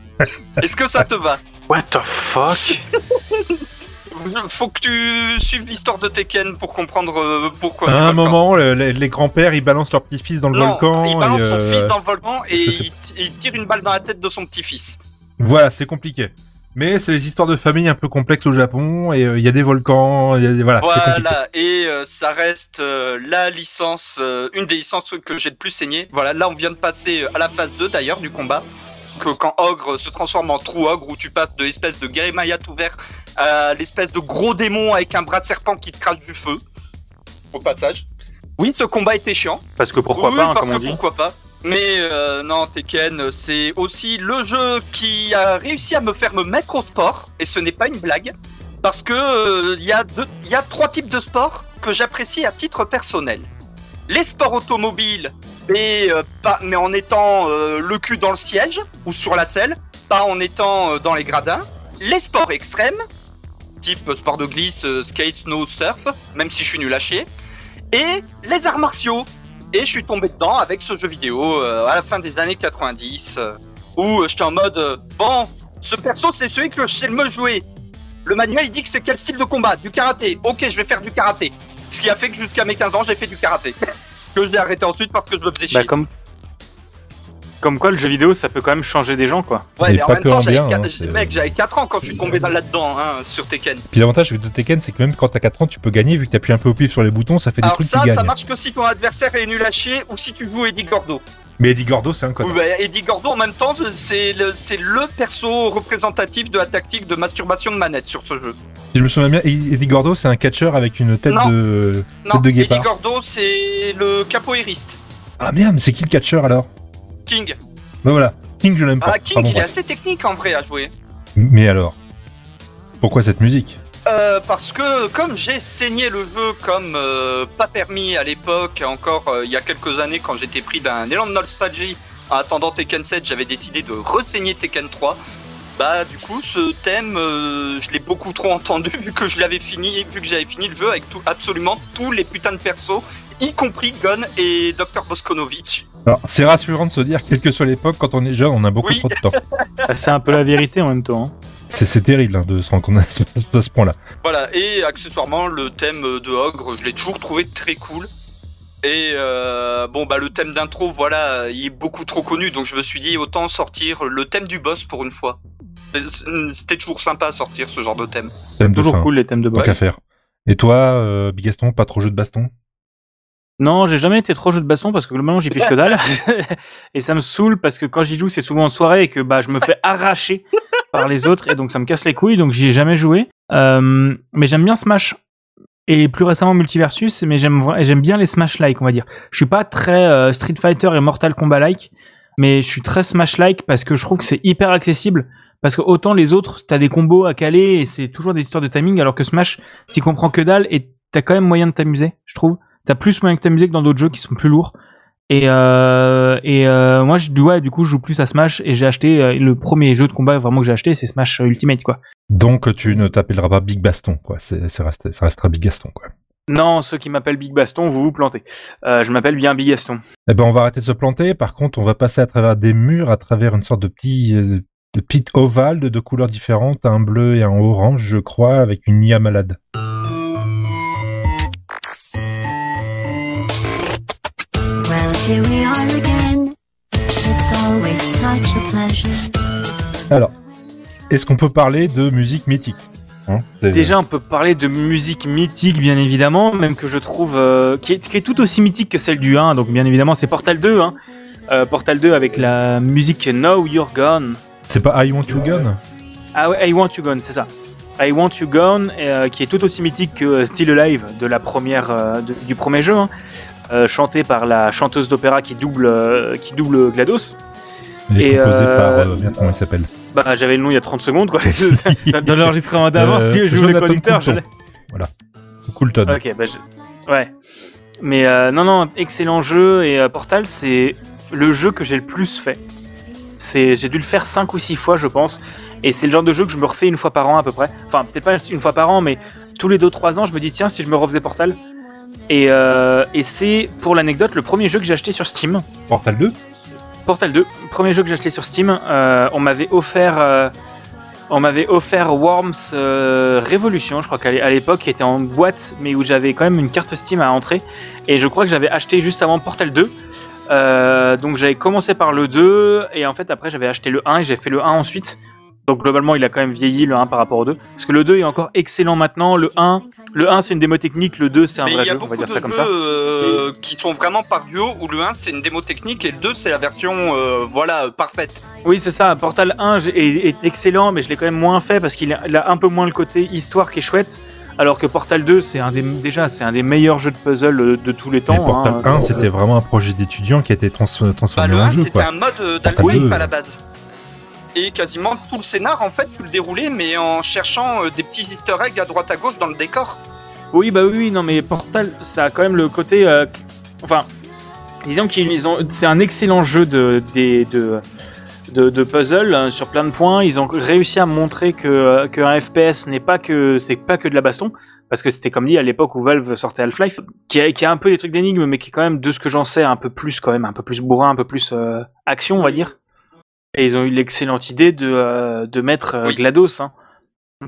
Est-ce que ça te va? What the fuck? Faut que tu suives l'histoire de Tekken pour comprendre euh, pourquoi. À un moment, le- les, les grands-pères ils balancent leur petit-fils dans le non, volcan. il balance et, son euh, fils dans le volcan et je sais il, il tire une balle dans la tête de son petit-fils. Voilà, c'est compliqué. Mais c'est les histoires de famille un peu complexes au Japon et euh, il y a des volcans. il Y a des... Voilà. Voilà, et euh, ça reste euh, la licence, euh, une des licences que j'ai le plus saigné. Voilà, là on vient de passer à la phase 2 d'ailleurs du combat. Que quand Ogre se transforme en trou Ogre, où tu passes de l'espèce de Guérimaya tout vert à l'espèce de gros démon avec un bras de serpent qui te crache du feu. Au passage. Oui, ce combat était chiant. Parce que pourquoi Oui, pas, hein, parce comme on dit. pourquoi pas. Mais euh, non, Tekken, c'est aussi le jeu qui a réussi à me faire me mettre au sport, et ce n'est pas une blague, parce que euh, il y, a deux- il y a trois types de sports que j'apprécie à titre personnel. Les sports automobiles, mais, euh, pas, mais en étant euh, le cul dans le siège ou sur la selle, pas en étant euh, dans les gradins. Les sports extrêmes, type sport de glisse, euh, skate, snow, surf, même si je suis nul à chier. Et les arts martiaux, et je suis tombé dedans avec ce jeu vidéo euh, à la fin des années 90 euh, où euh, j'étais en mode euh, bon, ce perso c'est celui que je sais le me jouer. Le manuel il dit que c'est quel style de combat? Du karaté. Ok, je vais faire du karaté. Ce qui a fait que jusqu'à mes 15 ans j'ai fait du karaté. que j'ai arrêté ensuite parce que je me faisais chier. Bah. Comme quoi, le jeu vidéo, ça peut quand même changer des gens, quoi. ouais, Et mais en pas même temps, j'avais bien, quatre- hein, c'est- mec, j'avais 4 ans quand je suis tombé dans- là-dedans hein, sur Tekken. Puis l'avantage avec de Tekken, c'est que même quand t'as 4 ans, tu peux gagner vu que t'appuies un peu au pif sur les boutons, ça fait des Alors trucs ça, qui ça marche que si ton adversaire est nul à chier ou si tu joues Eddie Gordo. Mais Eddie Gordo, c'est un Oui, connard. bah, Eddie Gordo, en même temps, c'est le, c'est le perso représentatif de la tactique de masturbation de manette sur ce jeu. Si je me souviens bien, Eddie Gordo, c'est un catcheur avec une tête Non. de Non, tête de Eddie. Gordo, c'est le capoeiriste. Ah merde, mais c'est qui le catcheur alors? King. Ben voilà, King je l'aime pas. Ah, King, Pardon, il est assez technique en vrai à jouer. Mais alors? Pourquoi cette musique? Euh, parce que comme j'ai saigné le jeu comme euh, pas permis à l'époque, encore euh, il y a quelques années quand j'étais pris d'un élan de nostalgie en attendant Tekken 7, j'avais décidé de resaigner Tekken 3. Bah du coup ce thème je l'ai beaucoup trop entendu vu que je l'avais fini, vu que j'avais fini le jeu avec tout, absolument tous les putains de persos, y compris Gon et Dr Boskonovich. Alors, c'est rassurant de se dire, quelle que soit l'époque, quand on est jeune, on a beaucoup Oui. trop de temps. Bah, C'est un peu la vérité en même temps. hein. C'est c'est terrible hein, de se rendre compte à ce, à ce point-là. Voilà, et accessoirement, le thème de Ogre, je l'ai toujours trouvé très cool. Et euh, bon, bah le thème d'intro, voilà, il est beaucoup trop connu, donc je me suis dit autant sortir le thème du boss pour une fois. C'était toujours sympa à sortir ce genre de thème. Thème de Toujours fin, cool les thèmes de tant boss. qu'à faire. Et toi, euh, Bigaston, pas trop jeu de baston? Non, j'ai jamais été trop jeu de baston parce que globalement j'y pige que dalle. et ça me saoule parce que quand j'y joue, c'est souvent en soirée et que bah je me fais arracher par les autres et donc ça me casse les couilles donc j'y ai jamais joué. Euh, mais j'aime bien Smash et plus récemment Multiversus, mais j'aime j'aime bien les Smash like on va dire. Je suis pas très euh, Street Fighter et Mortal Kombat like, mais je suis très Smash like parce que je trouve que c'est hyper accessible. Parce que autant les autres, t'as des combos à caler et c'est toujours des histoires de timing, alors que Smash, t'y comprends que dalle et t'as quand même moyen de t'amuser, je trouve. T'as plus moyen de t'amuser que dans d'autres jeux qui sont plus lourds. Et, euh, et euh, moi, je, ouais, du coup, je joue plus à Smash et j'ai acheté euh, le premier jeu de combat vraiment que j'ai acheté, c'est Smash Ultimate, quoi. Donc tu ne t'appelleras pas Big Baston, quoi. C'est, c'est resté- ça restera Big Gaston, quoi. Non, ceux qui m'appellent Big Baston, vous vous plantez. Je m'appelle bien Big Gaston. Eh ben, on va arrêter de se planter. Par contre, on va passer à travers des murs, à travers une sorte de petit, de petite ovale de deux couleurs différentes, un bleu et un orange, je crois, avec une IA malade. Alors, est-ce qu'on peut parler de musique mythique Hein, Déjà, on peut parler de musique mythique, bien évidemment, même que je trouve euh, qui, est, qui est tout aussi mythique que celle du 1. Donc, bien évidemment, c'est Portal 2. Hein. Euh, Portal 2 avec la musique Now You're Gone. c'est pas I Want You Gone? Ah ouais, I Want You Gone, c'est ça. I Want You Gone, euh, qui est tout aussi mythique que Still Alive de la première, euh, de- du premier jeu, hein. Euh, chanté par la chanteuse d'opéra qui double, euh, qui double GLaDOS. Il est Et, composé euh, par, euh, merde, comment il s'appelle? Bah, j'avais le nom il y a 30 secondes, quoi. Dans l'enregistrement d'avance, Euh, si je joue le conducteur, je Coulton. Ok, bah je... Ouais. Mais euh, non, non, excellent jeu. Et euh, Portal, c'est le jeu que j'ai le plus fait. C'est, J'ai dû le faire 5 ou 6 fois, je pense. Et c'est le genre de jeu que je me refais une fois par an à peu près. Enfin, peut-être pas une fois par an, mais tous les 2-3 ans, je me dis, tiens, si je me refaisais Portal. Et, euh, et c'est, pour l'anecdote, le premier jeu que j'ai acheté sur Steam. Portal 2 Portal 2, premier jeu que j'ai acheté sur Steam. Euh, on m'avait offert, euh, on m'avait offert Worms euh, Revolution, je crois qu'à l'époque, qui était en boîte, mais où j'avais quand même une carte Steam à entrer. Et je crois que j'avais acheté juste avant Portal 2. Euh, donc j'avais commencé par le 2 et en fait après j'avais acheté le 1 et j'ai fait le 1 ensuite. Donc globalement il a quand même vieilli le 1 par rapport au 2 parce que le 2 est encore excellent maintenant, le 1 le 1 c'est une démo technique, le 2 c'est un Mais vrai il y a jeu, on va beaucoup dire de ça comme ça. euh, qui sont vraiment par duo, où le 1 c'est une démo technique et le 2 c'est la version euh, voilà, euh, parfaite. Oui, c'est ça. Portal 1 j'ai- est, est excellent, mais je l'ai quand même moins fait parce qu'il a, un peu moins le côté histoire qui est chouette. Alors que Portal 2, c'est un des, déjà, c'est un des meilleurs jeux de puzzle de tous les temps. Et Portal hein. 1, c'était vraiment un projet d'étudiant qui a été trans- Bah, transformé le en 1 jeu, c'était un mode euh, 2. à la base. Et quasiment tout le scénar en fait tu le déroulais mais en cherchant euh, des petits easter eggs à droite à gauche dans le décor. Oui, bah oui, non, mais Portal, ça a quand même le côté. euh, enfin, disons qu'ils ont. C'est un excellent jeu de, des- de, de, de puzzle hein, sur plein de points. Ils ont réussi à montrer que, euh, que un FPS n'est pas que c'est pas que de la baston. Parce que c'était comme dit à l'époque où Valve sortait Half-Life, qui a, qui a un peu des trucs d'énigmes, mais qui est quand même, de ce que j'en sais, un peu plus quand même, un peu plus bourrin, un peu plus action, on va dire. Et ils ont eu l'excellente idée de, euh, de mettre euh, Oui. GLaDOS, hein,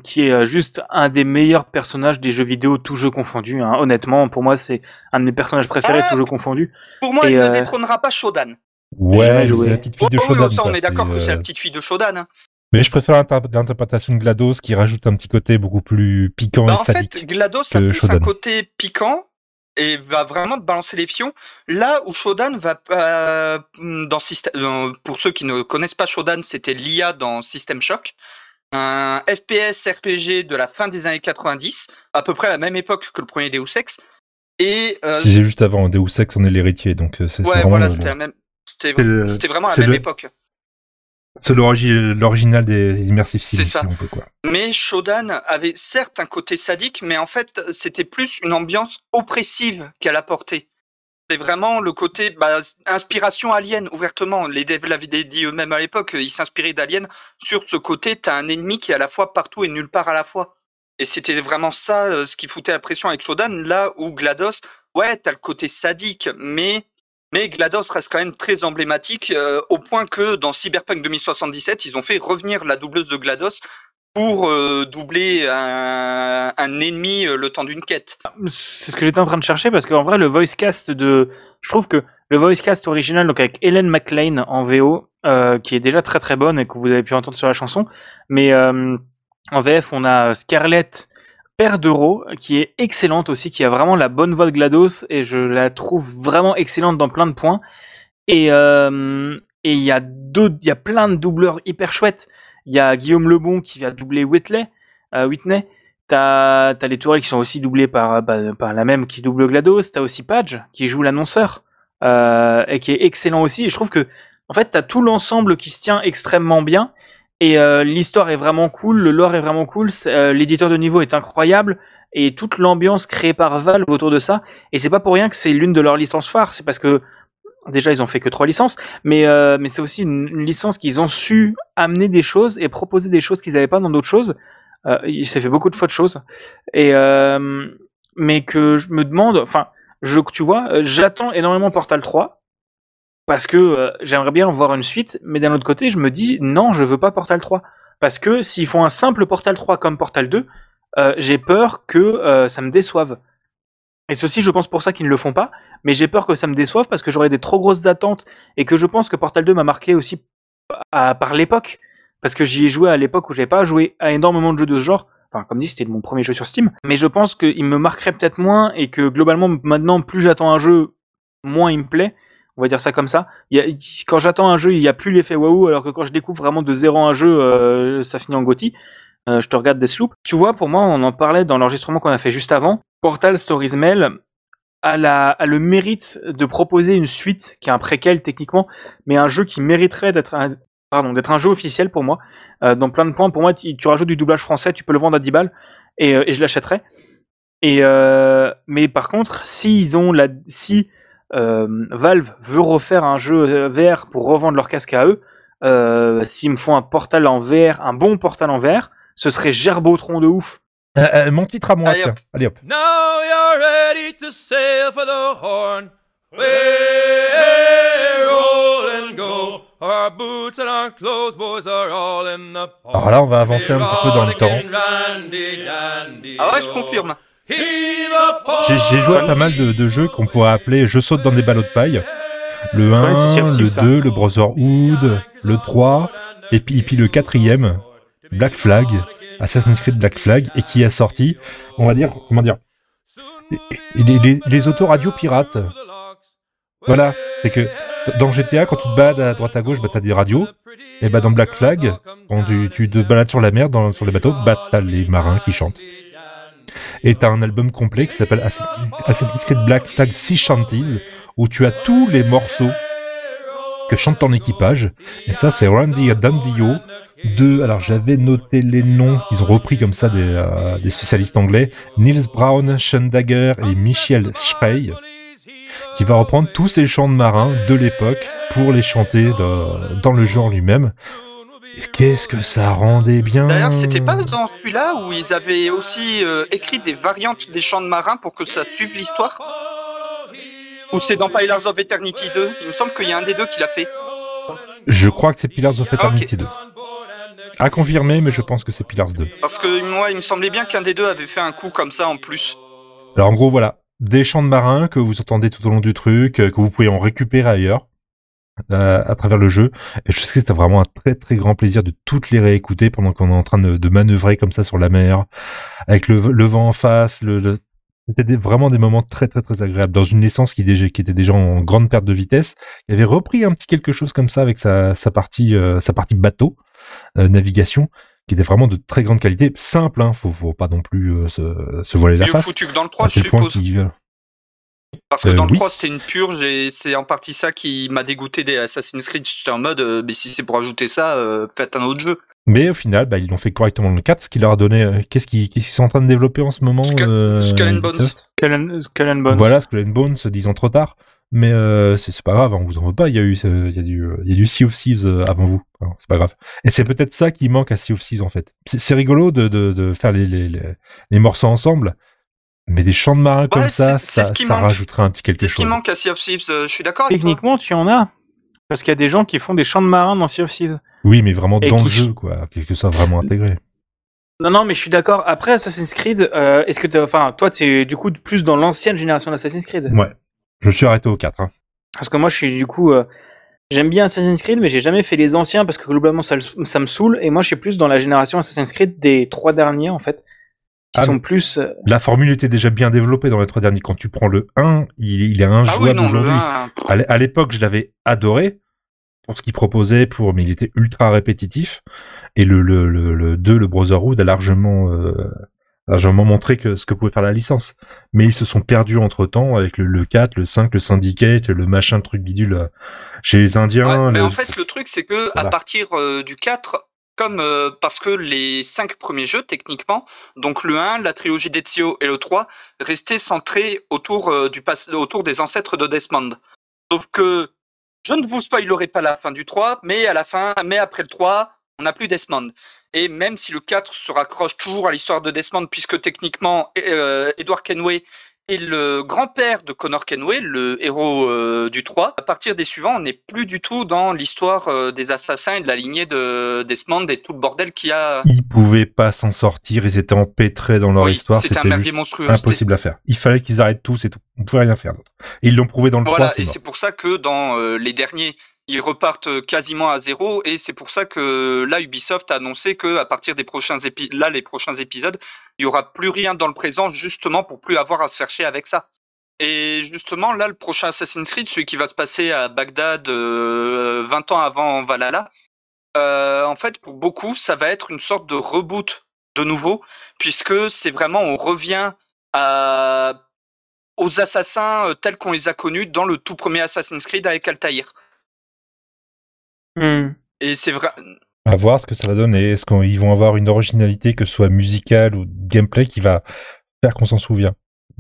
qui est euh, juste un des meilleurs personnages des jeux vidéo, tous jeux confondus. hein. Honnêtement, pour moi, c'est un de mes personnages préférés, Ah tous jeux confondus. Pour moi Et, il euh, ne détrônera pas Shodan. Ouais, jamais mais joué. c'est la petite fille de Oh, oui, Shodan. ça on est d'accord que c'est la petite fille de Shodan. hein. Mais je préfère l'inter- l'interprétation de GLaDOS qui rajoute un petit côté beaucoup plus piquant Bah, et en sadique. fait, GLaDOS a plus un côté piquant et va vraiment te balancer les fions. Là où Shodan va euh, dans System, euh, pour ceux qui ne connaissent pas Shodan, c'était l'IA dans System Shock. un FPS RPG de la fin des années 90, à peu près à la même époque que le premier Deus Ex. Et euh, C'est juste avant Deus Ex, on est l'héritier, donc euh, c'est ouais, vraiment voilà, c'était même. Vraiment à la même le- époque. C'est l'origi- l'original des Immersive Sim, C'est si ça. on peut, quoi. Mais Shodan avait certes un côté sadique, mais en fait, c'était plus une ambiance oppressive qu'elle apportait. C'est vraiment le côté bah, inspiration alien, ouvertement. Les devs l'avaient dit eux-mêmes à l'époque, ils s'inspiraient d'Alien. Sur ce côté, t'as un ennemi qui est à la fois partout et nulle part à la fois. Et c'était vraiment ça euh, ce qui foutait la pression avec Shodan, là où GLaDOS, ouais, t'as le côté sadique, mais mais GLaDOS reste quand même très emblématique, euh, au point que dans Cyberpunk 2077, ils ont fait revenir la doubleuse de GLaDOS pour euh, doubler un, un ennemi euh, le temps d'une quête. C'est ce que j'étais en train de chercher parce qu'en vrai, le voice cast de. Je trouve que le voice cast original, donc avec Helen McLean en VO, euh, qui est déjà très très bonne et que vous avez pu entendre sur la chanson, mais euh, en VF, on a Scarlett Père d'Euro, qui est excellente aussi, qui a vraiment la bonne voix de GLaDOS et je la trouve vraiment excellente dans plein de points. Et euh, il y a y a plein de doubleurs hyper chouettes. Il y a Guillaume Lebon qui va doubler Whitley, euh, Whitney. T'as as les tourelles qui sont aussi doublées par, bah, par la même qui double GLaDOS. T'as aussi Page qui joue l'annonceur euh, et qui est excellent aussi. Et je trouve que en fait t'as tout l'ensemble qui se tient extrêmement bien. Et euh, l'histoire est vraiment cool, le lore est vraiment cool, euh, l'éditeur de niveau est incroyable et toute l'ambiance créée par Valve autour de ça. Et c'est pas pour rien que c'est l'une de leurs licences phares. C'est parce que déjà ils ont fait que trois licences, mais euh, mais c'est aussi une, licence qu'ils ont su amener des choses et proposer des choses qu'ils n'avaient pas dans d'autres choses. Euh, il s'est fait beaucoup de fois de choses et euh, mais que je me demande, enfin, je tu vois, j'attends énormément Portal 3 parce que euh, j'aimerais bien voir une suite, mais d'un autre côté, je me dis non, je veux pas Portal 3 parce que s'ils font un simple Portal 3 comme Portal 2, euh, j'ai peur que euh, ça me déçoive. Et ceci, je pense pour ça qu'ils ne le font pas, mais j'ai peur que ça me déçoive parce que j'aurais des trop grosses attentes et que je pense que Portal 2 m'a marqué aussi par l'époque parce que j'y ai joué à l'époque où j'avais pas joué à énormément de jeux de ce genre. Enfin, comme dit, c'était mon premier jeu sur Steam. Mais je pense qu'il me marquerait peut-être moins et que globalement, maintenant, plus j'attends un jeu, moins il me plaît. On va dire ça comme ça. Quand j'attends un jeu, il n'y a plus l'effet waouh, alors que quand je découvre vraiment de zéro un jeu, euh, ça finit en Gotti. Euh, je te regarde Deathloop. Tu vois, pour moi, on en parlait dans l'enregistrement qu'on a fait juste avant. Portal Stories Mail a, a le mérite de proposer une suite qui est un préquel techniquement, mais un jeu qui mériterait d'être un, pardon, d'être un jeu officiel pour moi. Euh, dans plein de points, pour moi, tu, rajoutes du doublage français, tu peux le vendre à 10 balles et, je euh, mais par contre, s'ils ont la, si Valve veut refaire un jeu euh, VR pour revendre leur casque à eux, euh, s'ils me font un portal en VR, un bon portal en VR, ce serait gerbotron de ouf. Euh, euh, mon titre à moi, Allez, hop. Allez. Now you're ready to sail for the horn. Alors là, on va avancer un petit peu dans le temps. Ah ouais, je confirme. J'ai joué à pas mal de, de jeux qu'on pourrait appeler Je saute dans des ballots de paille. Le 1, Ouais, Steam, le ça. 2, le Brotherhood, le 3, et puis, et puis le quatrième, Black Flag, Assassin's Creed Black Flag, et qui a sorti, on va dire, comment dire, les, les, les, les autoradios pirates. Voilà, c'est que dans GTA, quand tu te balades à droite à gauche, bah t'as des radios, et bah dans Black Flag, quand tu, tu te balades sur la mer, dans, sur les bateaux, bah t'as les marins qui chantent. Et t'as un album complet qui s'appelle Assassin's Creed Black Flag Sea Shanties, où tu as tous les morceaux que chante ton équipage. Et ça, c'est Randy Dandio de, alors j'avais noté les noms qu'ils ont repris comme ça des, euh, spécialistes anglais, Niels Brown, Sean Dagger et Michel Schrey, qui va reprendre tous ces chants de marins de l'époque pour les chanter dans le genre lui-même. Et Qu'est-ce que ça rendait bien D'ailleurs, c'était pas dans celui-là où ils avaient aussi euh, écrit des variantes des chants de marins pour que ça suive l'histoire? Ou c'est dans Pillars of Eternity 2 Il me semble qu'il y a un des deux qui l'a fait. Je crois que c'est Pillars of Ah. Eternity 2. À confirmer, mais je pense que c'est Pillars 2. Parce que moi, il me semblait bien qu'un des deux avait fait un coup comme ça en plus. Alors en gros, voilà, des chants de marins que vous entendez tout au long du truc, euh, que vous pouvez en récupérer ailleurs euh, à travers le jeu. Et je sais que c'était vraiment un très très grand plaisir de toutes les réécouter pendant qu'on est en train de, de manœuvrer comme ça sur la mer, avec le, le vent en face. Le, le- C'était vraiment des moments très très très agréables. Dans une licence qui, déjà, qui était déjà en grande perte de vitesse, il avait repris un petit quelque chose comme ça avec sa, sa partie euh, sa partie bateau, euh, navigation, qui était vraiment de très grande qualité, simple, hein, faut, faut pas non plus euh, se, se voiler la Mieux face. foutu que dans le À 3, je suppose. Parce que Euh, dans le oui. 3, c'était une purge et c'est en partie ça qui m'a dégoûté des Assassin's Creed. J'étais en mode, euh, mais si c'est pour ajouter ça, euh, faites un autre jeu. Mais au final, bah, ils l'ont fait correctement dans le 4, ce qui leur a donné. euh, Qu'est-ce qu'ils qu'est-ce qu'ils sont en train de développer en ce moment Skull- euh, Skull and Bones. Ubisoft Skull and, Skull and Bones. Voilà, Skull and Bones, se disant trop tard. Mais euh, c'est c'est pas grave, on vous en veut pas. Il y a eu, il y a du, il y a du Sea of Thieves avant vous. Enfin, c'est pas grave. Et c'est peut-être ça qui manque à Sea of Thieves en fait. C'est c'est rigolo de, de, de faire les, les, les, les morceaux ensemble, mais des chants de marins comme ça, ça, ce qui ça manque. rajouterait un petit quelque C'est ce qui chose. manque à Sea of Thieves, euh, je suis d'accord avec toi. Techniquement, tu en as. Parce qu'il y a des gens qui font des chants de marins dans Sea of Thieves. Oui, mais vraiment Et dans le jeu, quoi, que, que ça soit vraiment intégré. Non, non, mais je suis d'accord. Après Assassin's Creed, euh, est-ce que enfin, toi, t'es du coup plus dans l'ancienne génération d'Assassin's Creed? Ouais. Je me suis arrêté au 4. Hein. Parce que moi, je suis du coup, euh, j'aime bien Assassin's Creed, mais j'ai jamais fait les anciens parce que globalement, ça, ça me saoule. Et moi, je suis plus dans la génération Assassin's Creed des trois derniers, en fait, qui Ah, sont plus. euh, La formule était déjà bien développée dans les trois derniers. Quand tu prends le 1, il, il est Ah injouable oui, le aujourd'hui. 1, pff, À l'é- À l'époque, je l'avais adoré pour ce qu'il proposait, pour, mais il était ultra répétitif. Et le, le, le, le 2, le Brotherhood, a largement, euh, largement montré que ce que pouvait faire la licence. Mais ils se sont perdus entre temps avec le, le 4, le 5, le Syndicate, le machin truc bidule euh, chez les Indiens. Ouais, mais le- en fait, le truc, c'est que à partir euh, du 4, comme euh, parce que les cinq premiers jeux, techniquement, donc le 1, la trilogie d'Ezio et le 3, restaient centrés autour, euh, du autour des ancêtres de Desmond. Sauf que je ne vous spoilerai pas la fin du 3, mais à la fin, mais après le 3, on n'a plus Desmond. Et même si le 4 se raccroche toujours à l'histoire de Desmond, puisque techniquement, euh, Edward Kenway est le grand-père de Connor Kenway, le héros euh, du 3. À partir des suivants, on n'est plus du tout dans l'histoire euh, des assassins et de la lignée de Desmond et tout le bordel qu'il y a. Ils pouvaient pas s'en sortir, ils étaient empêtrés dans leur Oui, histoire, c'était un merdier monstrueux. Impossible à faire. Il fallait qu'ils arrêtent tout, c'est tout. On pouvait rien faire d'autre. Et ils l'ont prouvé dans le Voilà, 3, c'est et c'est pour ça que dans euh, les derniers, ils repartent quasiment à zéro, et c'est pour ça que là, Ubisoft a annoncé que à partir des prochains épi là, les prochains épisodes, il y aura plus rien dans le présent, justement pour plus avoir à se faire chier avec ça. Et justement, là, le prochain Assassin's Creed, celui qui va se passer à Bagdad euh, 20 ans avant Valhalla, euh, en fait, pour beaucoup, ça va être une sorte de reboot de nouveau, puisque c'est vraiment, on revient à aux assassins euh, tels qu'on les a connus dans le tout premier Assassin's Creed avec Altaïr. hmm. Et c'est vrai. À voir ce que ça va donner. Est-ce qu'ils vont avoir une originalité, que ce soit musicale ou gameplay, qui va faire qu'on s'en souvient?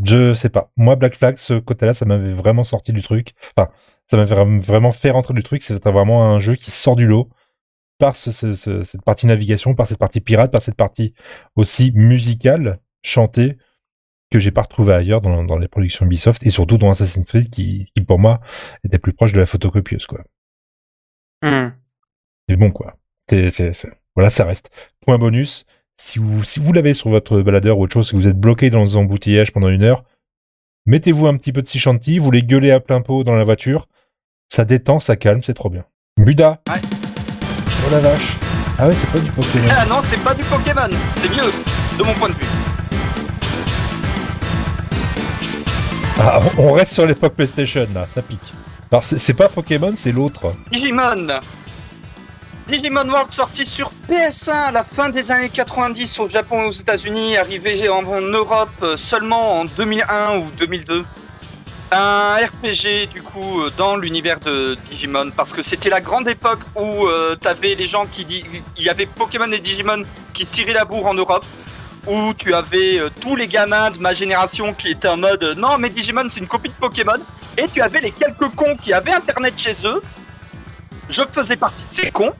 Je sais pas. Moi, Black Flag, ce côté-là, ça m'avait vraiment sorti du truc. Enfin, ça m'avait vra- vraiment fait rentrer du truc. C'est vraiment un jeu qui sort du lot par ce- ce- ce- cette partie navigation, par cette partie pirate, par cette partie aussi musicale, chantée, que j'ai pas retrouvé ailleurs dans, dans les productions Ubisoft et surtout dans Assassin's Creed qui, qui pour moi était plus proche de la photocopieuse quoi. Mais bon, quoi. C'est, c'est, c'est- Voilà, ça reste. Point bonus, si vous, si vous l'avez sur votre baladeur ou autre chose, si vous êtes bloqué dans un embouteillage pendant une heure, mettez-vous un petit peu de Sea Shanty, vous les gueulez à plein pot dans la voiture, ça détend, ça calme, c'est trop bien. Buda Ouais. Oh la vache Ah ouais, c'est pas du Pokémon. Ah non, c'est pas du Pokémon, c'est mieux, de mon point de vue. Ah, on on reste sur l'époque PlayStation, là, ça pique. Alors, c'est, c'est pas Pokémon, c'est l'autre. Digimon Digimon World sorti sur PS1 à la fin des années 90 au Japon et aux États-Unis, arrivé en, Europe euh, seulement en 2001 ou 2002. Un RPG du coup euh, dans l'univers de Digimon parce que c'était la grande époque où euh, t'avais les gens qui il y avait Pokémon et Digimon qui se tiraient la bourre en Europe où tu avais tous les gamins de ma génération qui étaient en mode non mais Digimon c'est une copie de Pokémon et tu avais les quelques cons qui avaient internet chez eux je faisais partie de ces cons.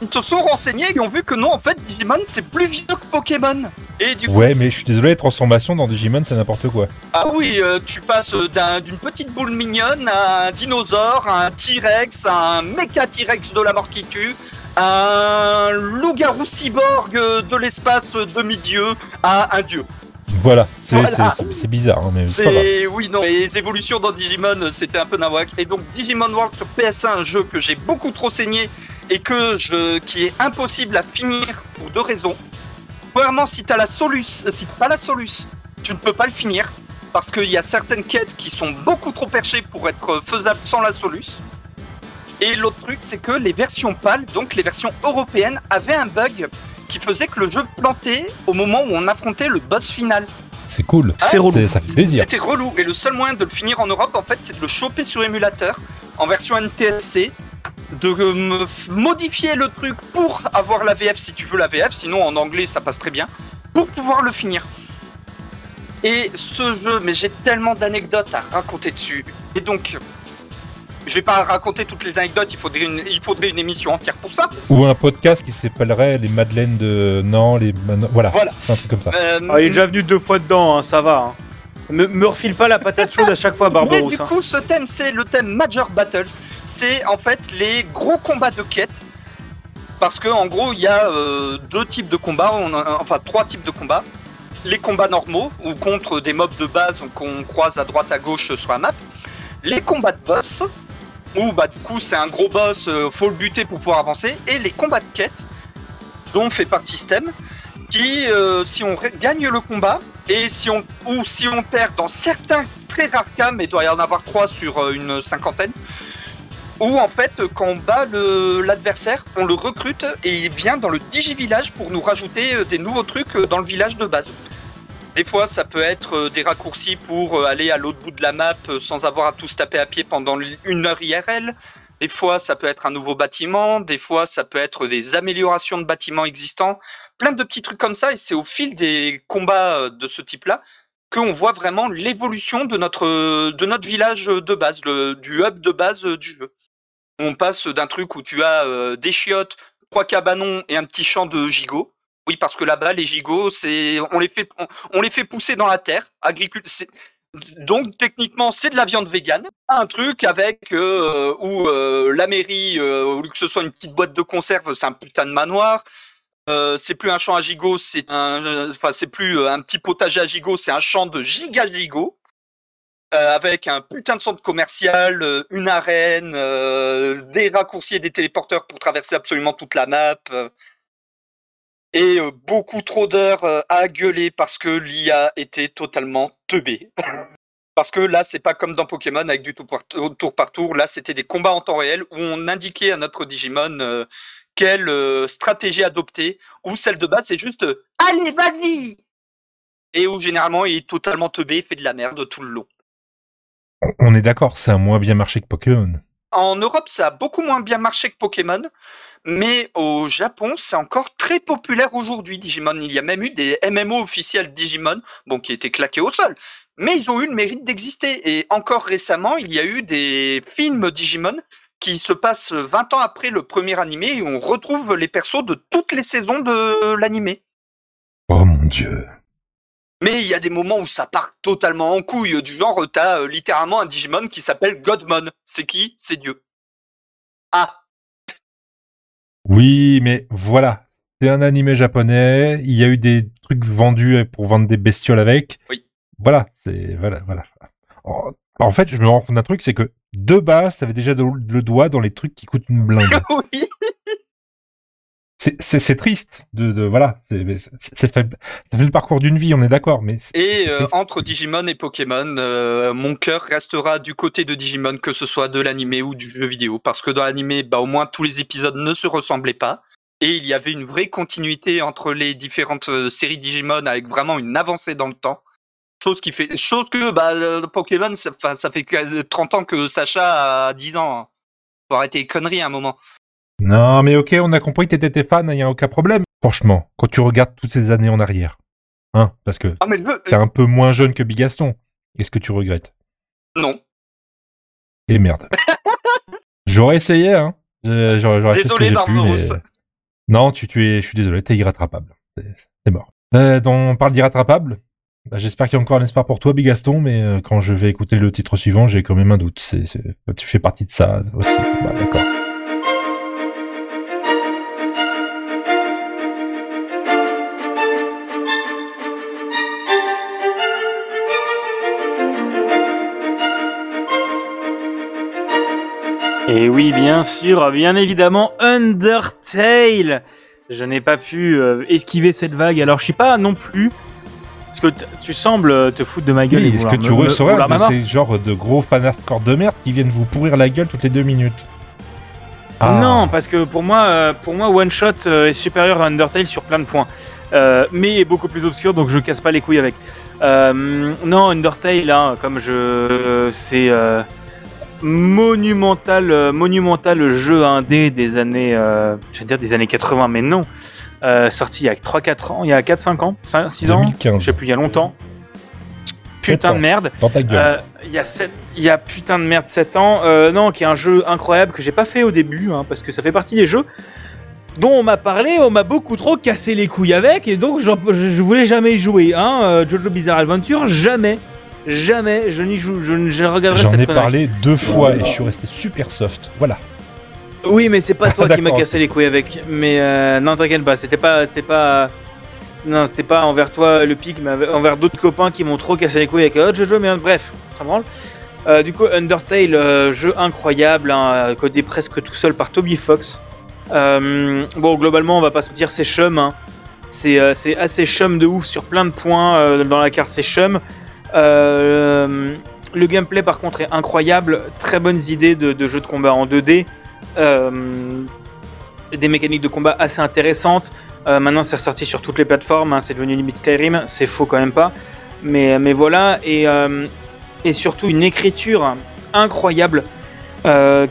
Ils se sont renseignés et ont vu que non, en fait, Digimon, c'est plus vieux que Pokémon. Et du coup, Ouais, mais je suis désolé, les transformations dans Digimon, c'est n'importe quoi. ah oui, euh, tu passes d'un- d'une petite boule mignonne à un dinosaure, à un T-Rex, à un méca T-Rex de la mort qui tue, à un loup-garou cyborg euh, de l'espace euh, demi-dieu, à un dieu. Voilà, c'est, Voilà. bizarre, hein, mais c'est pas grave. C'est oui non les évolutions dans Digimon c'était un peu nawak et donc Digimon World sur PS1 un jeu que j'ai beaucoup trop saigné et que je qui est impossible à finir pour deux raisons. Premièrement si t'as la solus euh, si t'as pas la solus tu ne peux pas le finir parce qu'il y a certaines quêtes qui sont beaucoup trop perchées pour être faisables sans la solus. Et l'autre truc c'est que les versions PAL donc les versions européennes avaient un bug qui faisait que le jeu plantait au moment où on affrontait le boss final. C'est cool. C'est Ah, relou. Ça fait plaisir. C'était relou. Et le seul moyen de le finir en Europe, en fait, c'est de le choper sur émulateur en version NTSC, de euh, modifier le truc pour avoir la VF si tu veux la VF, sinon en anglais ça passe très bien, pour pouvoir le finir. Et ce jeu, mais j'ai tellement d'anecdotes à raconter dessus. Et donc, je vais pas raconter toutes les anecdotes, il faudrait une, il faudrait une émission entière pour ça. Ou un podcast qui s'appellerait Les Madeleines de. Non, les. Voilà. Voilà. Un truc comme ça. Euh, Ah, il est déjà venu deux fois dedans, hein, ça va. hein. Me, me refile pas la patate chaude à chaque fois, Mais Barbarousse. du hein. coup, ce thème, c'est le thème Major Battles. C'est en fait les gros combats de quête. Parce que en gros, il y a euh, deux types de combats, on a- enfin trois types de combats. Les combats normaux, ou contre des mobs de base qu'on croise à droite à gauche sur la map. Les combats de boss, où bah du coup c'est un gros boss, euh, faut le buter pour pouvoir avancer. Et les combats de quête, dont fait partie thème, qui, euh, si on gagne le combat, ou si on perd dans certains très rares cas, mais il doit y en avoir trois sur euh, une cinquantaine, où en fait, quand on bat l'adversaire, on le recrute et il vient dans le Digi-Village pour nous rajouter des nouveaux trucs dans le village de base. Des fois, ça peut être euh, des raccourcis pour euh, aller à l'autre bout de la map euh, sans avoir à tout se taper à pied pendant une heure IRL. Des fois, ça peut être un nouveau bâtiment. Des fois, ça peut être des améliorations de bâtiments existants. Plein de petits trucs comme ça. Et c'est au fil des combats de ce type-là qu'on voit vraiment l'évolution de notre, de notre village de base, le, du hub de base du jeu. On passe d'un truc où tu as des chiottes, trois cabanons et un petit champ de gigots. Oui, parce que là-bas, les gigots, c'est, on les fait, on, les fait pousser dans la terre. Donc techniquement, c'est de la viande végane. Un truc avec euh, où euh, la mairie, euh, que ce soit une petite boîte de conserve, c'est un putain de manoir. Euh, c'est plus un champ à gigots, c'est un, euh, enfin c'est plus un petit potager à gigots, c'est un champ de giga gigots. Euh, avec un putain de centre commercial, une arène, des raccourcis et des téléporteurs pour traverser absolument toute la map. Et euh, beaucoup trop d'heures euh, à gueuler parce que l'IA était totalement teubée. parce que là, c'est pas comme dans Pokémon avec du tour par tour, tour par tour. Là, c'était des combats en temps réel où on indiquait à notre Digimon euh, quelle euh, stratégie adopter. Ou celle de base, c'est juste euh, Allez, vas-y Et où généralement, il est totalement teubé, fait de la merde tout le long. On- On est d'accord, ça a moins bien marché que Pokémon. En Europe, ça a beaucoup moins bien marché que Pokémon, mais au Japon, c'est encore très populaire aujourd'hui, Digimon. Il y a même eu des MMO officiels Digimon, bon, qui étaient claqués au sol, mais ils ont eu le mérite d'exister. Et encore récemment, il y a eu des films Digimon qui se passent 20 ans après le premier animé et on retrouve les persos de toutes les saisons de l'animé. Oh mon dieu. Mais il y a des moments où ça part totalement en couille, du genre t'as euh, littéralement un Digimon qui s'appelle Godmon. C'est qui? C'est Dieu. Ah, Oui, mais voilà. C'est un animé japonais. Il y a eu des trucs vendus pour vendre des bestioles avec. Oui. Voilà, c'est voilà, voilà. En- En fait, je me rends compte d'un truc, c'est que de base, ça avait déjà de- le doigt dans les trucs qui coûtent une blinde. oui. C'est- triste de, de voilà. C'est fait, ça fait le parcours d'une vie, on est d'accord, mais Et euh, entre Digimon et Pokémon, euh, mon cœur restera du côté de Digimon, que ce soit de l'animé ou du jeu vidéo, parce que dans l'animé, bah au moins tous les épisodes ne se ressemblaient pas, et il y avait une vraie continuité entre les différentes euh, séries Digimon avec vraiment une avancée dans le temps. Chose qui fait, chose que bah le Pokémon, ça, ça fait que 30 ans que Sacha a 10 ans. hein. Faut arrêter les conneries à un moment. Non, mais ok, on a compris que t'étais fan, il y a aucun problème. Franchement, quand tu regardes toutes ces années en arrière, hein, parce que Ah le t'es un peu moins jeune que Bigaston. Qu'est-ce que tu regrettes? Non. Et merde. J'aurais essayé, hein. J'aurais Désolé, mais- Non, tu, tu es, je suis désolé, t'es irrattrapable. C'est mort. Euh, donc, on parle d'irrattrapable. Bah, J'espère qu'il y a encore un espoir pour toi, Bigaston, mais euh, quand je vais écouter le titre suivant, j'ai quand même un doute. C'est, c'est- Tu fais partie de ça aussi. Bah, d'accord. Et oui, bien sûr, bien évidemment, Undertale. Je n'ai pas pu euh, esquiver cette vague, alors je sais pas non plus. Parce que tu sembles euh, te foutre de ma gueule. et Oui, Est-ce que tu vouloir de ces genres de gros hardcore de merde qui viennent vous pourrir la gueule toutes les deux minutes? Ah. Non, parce que pour moi, euh, pour moi, One Shot est supérieur à Undertale sur plein de points, Euh, mais est beaucoup plus obscur, donc je casse pas les couilles avec. Non, Undertale, hein, comme je, c'est monumental, euh, monumental jeu indé des années, euh, je vais dire des années 80, mais non, Euh, sorti il y a 3-4 ans, il y a 4-5 ans, 6 ans, 2015. je sais plus, il y a longtemps. Putain de merde. Dans ta gueule. Il y a sept- il y a putain de merde 7 ans. Non, qui est un jeu incroyable que j'ai pas fait au début, hein, parce que ça fait partie des jeux dont on m'a parlé, on m'a beaucoup trop cassé les couilles avec, et donc je, je voulais jamais y jouer. Hein. Jojo Bizarre Adventure, jamais, jamais, je n'y joue, je, ne- regarderai J'en cette ai parlé deux fois et je suis resté super soft. Voilà. Oui, mais c'est pas toi qui m'a D'accord. cassé les couilles avec. Mais euh, non, t'inquiète pas, c'était pas, c'était pas, non, c'était pas envers toi le pic, mais envers d'autres copains qui m'ont trop cassé les couilles avec oh, Jojo, mais bref, ça branle. Euh, du coup, Undertale, euh, jeu incroyable, hein, codé presque tout seul par Toby Fox. Euh, bon, globalement, on va pas se dire c'est chum. hein. C'est euh, c'est assez chum de ouf sur plein de points dans la carte, c'est chum. Euh, le gameplay, par contre, est incroyable. Très bonnes idées de, jeux de combat en 2D. Euh, des mécaniques de combat assez intéressantes. Euh, maintenant, c'est ressorti sur toutes les plateformes. hein, c'est devenu limite Skyrim. C'est faux quand même pas. Mais, mais voilà. Et, et surtout une écriture incroyable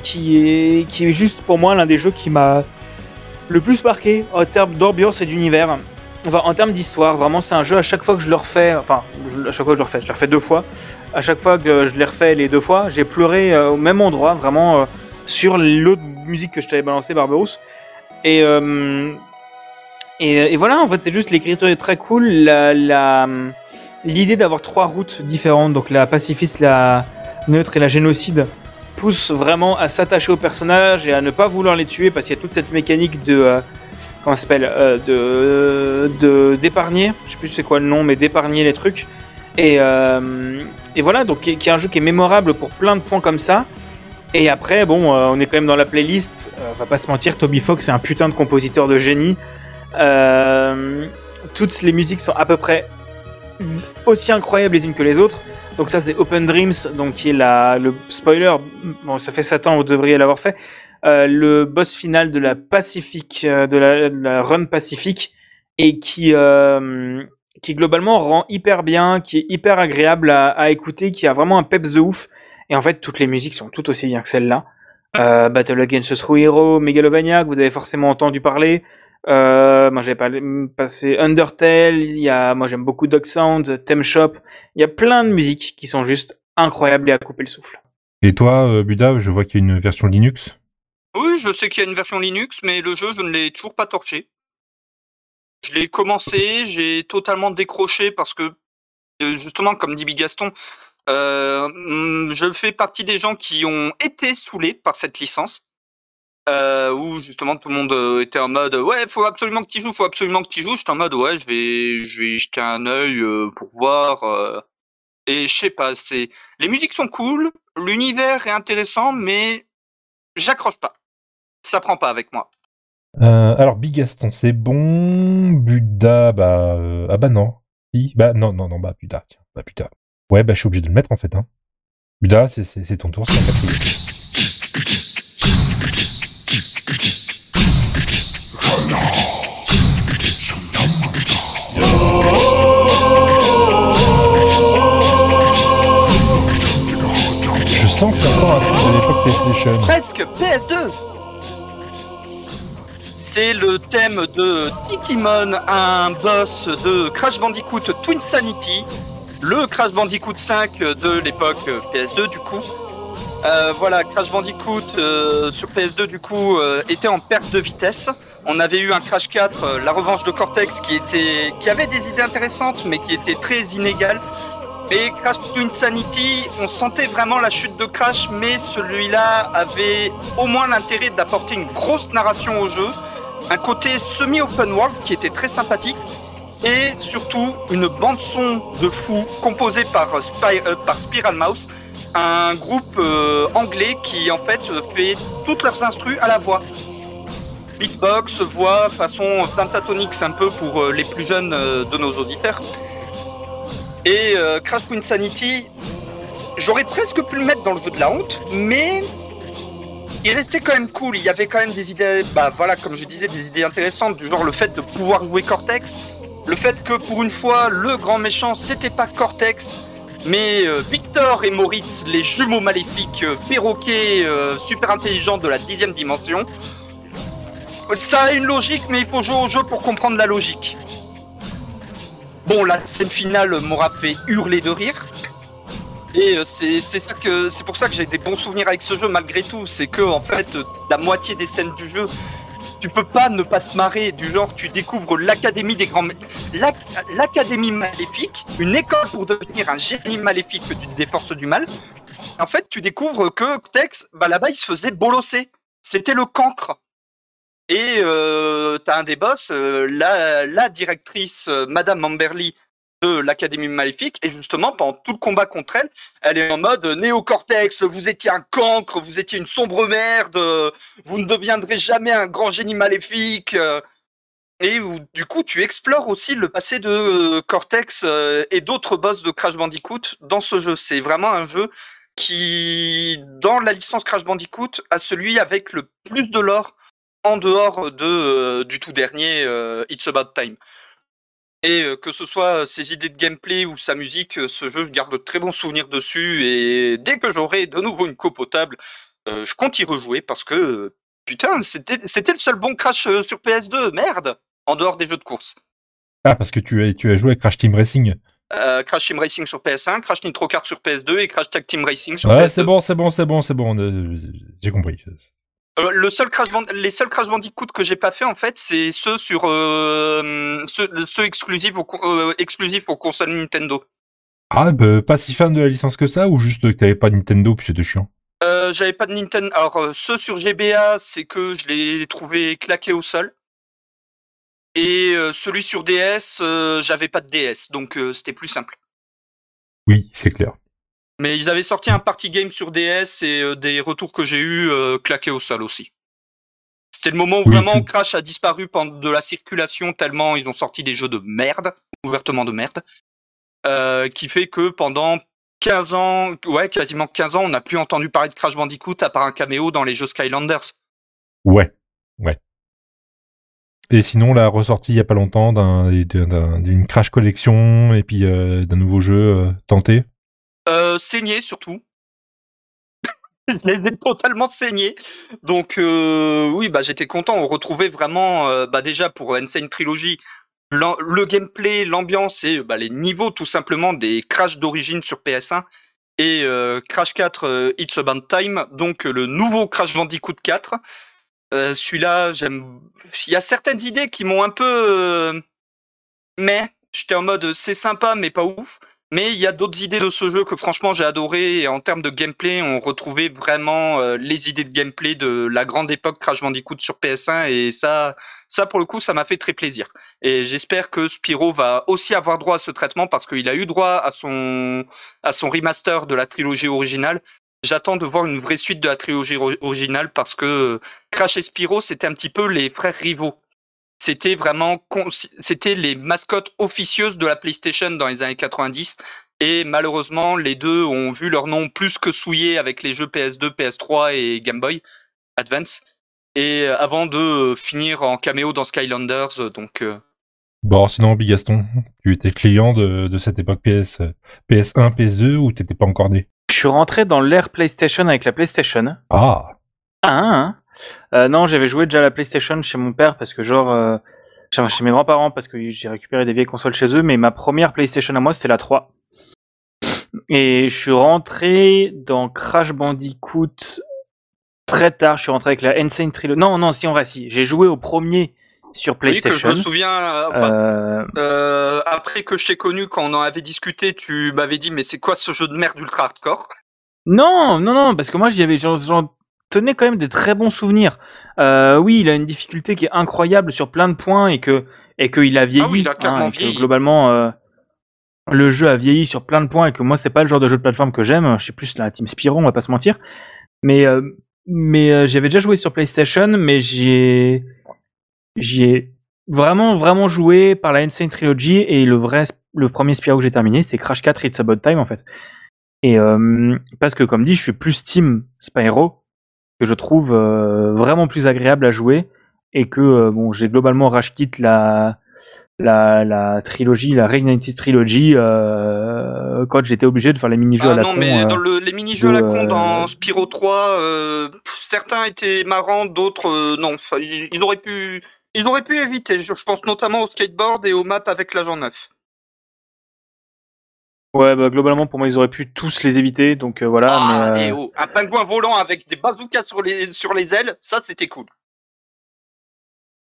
qui, est, qui est juste pour moi l'un des jeux qui m'a le plus marqué en termes d'ambiance et d'univers. En termes d'histoire, vraiment, c'est un jeu à chaque fois que je le refais. Enfin, je- à chaque fois que je le refais, je le refais deux fois. À chaque fois que je l'ai refait les deux fois, j'ai pleuré euh, au même endroit, vraiment, euh, sur l'autre musique que je t'avais balancé, Barberousse. Et, euh, et, voilà, en fait, c'est juste l'écriture est très cool. La, l'idée d'avoir trois routes différentes, donc la pacifiste, la neutre et la génocide, pousse vraiment à s'attacher aux personnages et à ne pas vouloir les tuer parce qu'il y a toute cette mécanique de. Comment s'appelle euh, de, d'épargner je sais plus c'est quoi le nom mais d'épargner les trucs. Et, euh, et voilà donc qui est, un jeu qui est mémorable pour plein de points comme ça. Et après bon euh, on est quand même dans la playlist. On va pas se mentir Toby Fox est un putain de compositeur de génie. Toutes les musiques sont à peu près aussi incroyables les unes que les autres. Donc ça c'est Open Dreams donc qui est la le spoiler. Bon ça fait 7 ans vous devriez l'avoir fait euh, le boss final de la Pacific, euh, de la, de la run Pacific, et qui, euh, qui globalement rend hyper bien, qui est hyper agréable à, à écouter, qui a vraiment un peps de ouf. Et en fait, toutes les musiques sont toutes aussi bien que celle-là. Euh, Battle Against the True Hero, Megalovania, que vous avez forcément entendu parler. Euh, moi, j'avais passé Undertale. Il y a, moi, j'aime beaucoup Dog Sound, Theme Shop. Il y a plein de musiques qui sont juste incroyables et à couper le souffle. Et toi, Buda, je vois qu'il y a une version Linux. Oui, je sais qu'il y a une version Linux, mais le jeu, je ne l'ai toujours pas torché. Je l'ai commencé, j'ai totalement décroché parce que, euh, justement, comme dit Big Gaston, euh, je fais partie des gens qui ont été saoulés par cette licence. Euh, où justement tout le monde était en mode ouais faut absolument que tu joues faut absolument que tu joues j'étais en mode ouais je vais je vais jeter un œil pour voir et je sais pas c'est les musiques sont cool l'univers est intéressant mais j'accroche pas ça prend pas avec moi. Euh, alors, Big Gaston, c'est bon. Buda, bah. euh, Ah bah non. Si. Bah non, non, non, bah Buda. Tiens, bah Buda. Ouais, bah je suis obligé de le mettre en fait. Hein. Buda, c'est- ton tour, c'est. Je sens que c'est encore un truc de l'époque PlayStation. Presque PS2 C'est le thème de Tikimon, un boss de Crash Bandicoot Twin Sanity, le Crash Bandicoot 5 de l'époque PS2 du coup. Euh, voilà, Crash Bandicoot euh, sur PS2 du coup euh, était en perte de vitesse. On avait eu un Crash 4, euh, la revanche de Cortex, qui était, qui avait des idées intéressantes, mais qui était très inégale. Et Crash Twin Sanity, on sentait vraiment la chute de Crash, mais celui-là avait au moins l'intérêt d'apporter une grosse narration au jeu, un côté semi-open world qui était très sympathique, et surtout une bande son de fou composée par, euh, euh, Spiral Mouse, un groupe euh, anglais qui en fait fait toutes leurs instrus à la voix. Beatbox, voix, façon Pentatonix un peu pour les plus jeunes de nos auditeurs. Et Crash Twin Sanity, j'aurais presque pu le mettre dans le jeu de la honte, mais il restait quand même cool. Il y avait quand même des idées, bah voilà, comme je disais, des idées intéressantes, du genre le fait de pouvoir jouer Cortex, le fait que pour une fois, le grand méchant, c'était pas Cortex, mais euh, Victor et Moritz, les jumeaux maléfiques, euh, perroquets, euh, super intelligents de la dixième dimension. Ça a une logique, mais il faut jouer au jeu pour comprendre la logique. Bon, la scène finale m'aura fait hurler de rire. Et euh, c'est pour ça que j'ai des bons souvenirs avec ce jeu malgré tout. C'est que en fait, euh, la moitié des scènes du jeu, tu peux pas ne pas te marrer. Du genre, tu découvres l'académie des grands, l'ac- l'académie maléfique, une école pour devenir un génie maléfique des forces du mal. En fait, tu découvres que Tex, bah là-bas, il se faisait bolosser. C'était le cancre. Et euh, t'as un des boss, euh, la, directrice, Madame Amberly de l'Académie Maléfique, et justement, pendant tout le combat contre elle, elle est en mode euh, Néocortex, vous étiez un cancre, vous étiez une sombre merde, euh, vous ne deviendrez jamais un grand génie maléfique. euh. Et où, du coup, tu explores aussi le passé de Cortex et d'autres boss de Crash Bandicoot dans ce jeu. C'est vraiment un jeu qui, dans la licence Crash Bandicoot, a celui avec le plus de lore en dehors de, du tout dernier It's About Time. Et euh, que ce soit ses idées de gameplay ou sa musique, euh, ce jeu, je garde de très bons souvenirs dessus. Et dès que j'aurai de nouveau une coupe euh, je compte y rejouer parce que, euh, putain, c'était c'était le seul bon crash euh, sur PS2, merde En dehors des jeux de course. Ah, parce que tu as, tu as joué à Crash Team Racing. Euh, crash Team Racing sur PS1, Crash Nitro Kart sur PS2 et Crash Tag Team Racing sur Ouais, PS2. c'est bon, c'est bon, c'est bon, c'est bon. euh, J'ai compris. Euh, le seul Crash Band- les seuls Crash Bandicoot que j'ai pas fait en fait, c'est ceux sur euh, ceux, ceux exclusifs aux con- euh, exclusifs aux consoles Nintendo. Ah, bah, pas si fan de la licence que ça, ou juste que t'avais pas Nintendo puis c'était chiant? Euh, j'avais pas de Nintendo. Alors ceux sur GBA, c'est que je l'ai trouvé claqué au sol. Et celui sur DS, j'avais pas de DS, donc c'était plus simple. Oui, c'est clair. Mais ils avaient sorti un party game sur DS et euh, des retours que j'ai eu euh, claqués au sol aussi. C'était le moment où Oui, vraiment tout- Crash a disparu pendant de la circulation tellement ils ont sorti des jeux de merde, ouvertement de merde, euh, qui fait que pendant 15 ans, ouais, quasiment 15 ans, on n'a plus entendu parler de Crash Bandicoot à part un caméo dans les jeux Skylanders. Ouais, ouais. Et sinon, la ressortie il y a pas longtemps d'un- d'un- d'une Crash Collection et puis d'un nouveau jeu tenté. Euh, saigné surtout. je les ai totalement saignés. Donc euh, oui, bah j'étais content. On retrouvait vraiment, euh, bah déjà pour Insane Trilogy, le gameplay, l'ambiance et bah, les niveaux tout simplement des Crash d'origine sur PS1 et Crash 4 euh, It's About Time, donc le nouveau Crash Bandicoot 4. Euh, Celui-là, j'aime. Il y a certaines idées qui m'ont un peu, mais j'étais en mode c'est sympa mais pas ouf. Mais il y a d'autres idées de ce jeu que franchement j'ai adoré. Et en termes de gameplay on retrouvait vraiment euh, les idées de gameplay de la grande époque Crash Bandicoot sur PS1 et ça ça pour le coup ça m'a fait très plaisir. Et j'espère que Spyro va aussi avoir droit à ce traitement parce qu'il a eu droit à son à son remaster de la trilogie originale. J'attends de voir une vraie suite de la trilogie ori- originale parce que Crash et Spyro c'était un petit peu les frères rivaux c'était vraiment c'était les mascottes officieuses de la PlayStation dans les années 90 et malheureusement les deux ont vu leur nom plus que souillé avec les jeux PS2, PS3 et Game Boy Advance. Et euh, avant de euh, finir en caméo dans Skylanders euh, donc euh, Bon, sinon, Bigaston, tu étais client de, de cette époque PS, euh, PS1, PS2 ou t'étais pas encore né? Je suis rentré dans l'ère PlayStation avec la PlayStation. Ah, Ah, hein. Euh, non, j'avais joué déjà à la PlayStation chez mon père parce que genre, euh, chez mes grands-parents parce que j'ai récupéré des vieilles consoles chez eux, mais ma première PlayStation à moi c'était la 3. Et je suis rentré dans Crash Bandicoot très tard. Je suis rentré avec la Insane Trilogy. Non, non, si on va si. J'ai joué au premier sur oui, que je PlayStation. me souviens euh, enfin, Euh, euh, après que je t'ai connu quand on en avait discuté tu m'avais dit mais c'est quoi ce jeu de merde ultra hardcore? Non, non, non, parce que moi j'y avais, j'en tenais quand même des très bons souvenirs. Euh, oui, il a une difficulté qui est incroyable sur plein de points et que et qu'il a vieilli. Ah oui, il a clairement et que vieilli. globalement, euh, le jeu a vieilli sur plein de points et que moi c'est pas le genre de jeu de plateforme que j'aime. Je suis plus la team Spyro, on va pas se mentir. Mais euh, mais j'avais déjà joué sur PlayStation, mais j'ai j'y ai vraiment vraiment joué par la Insane Trilogy et le vrai le premier Spyro que j'ai terminé, c'est Crash 4 It's About Time en fait. Et parce que comme dit, je suis plus Team Spyro que je trouve euh, vraiment plus agréable à jouer et que euh, bon, j'ai globalement rage quit la la, la trilogie, la Reignited Trilogy, euh, quand j'étais obligé de faire les mini-jeux Ah à la non, con. mais euh, dans le, les mini-jeux à la con euh, dans Spyro 3, euh, pff, certains étaient marrants, d'autres euh, non. Ils, ils auraient pu, ils auraient pu éviter. Je, pense notamment au skateboard et aux maps avec l'agent neuf. Ouais, bah, globalement, pour moi, ils auraient pu tous les éviter, donc euh, voilà. ah, mais, euh, et oh, un pingouin volant avec des bazookas sur les sur les ailes, ça c'était cool.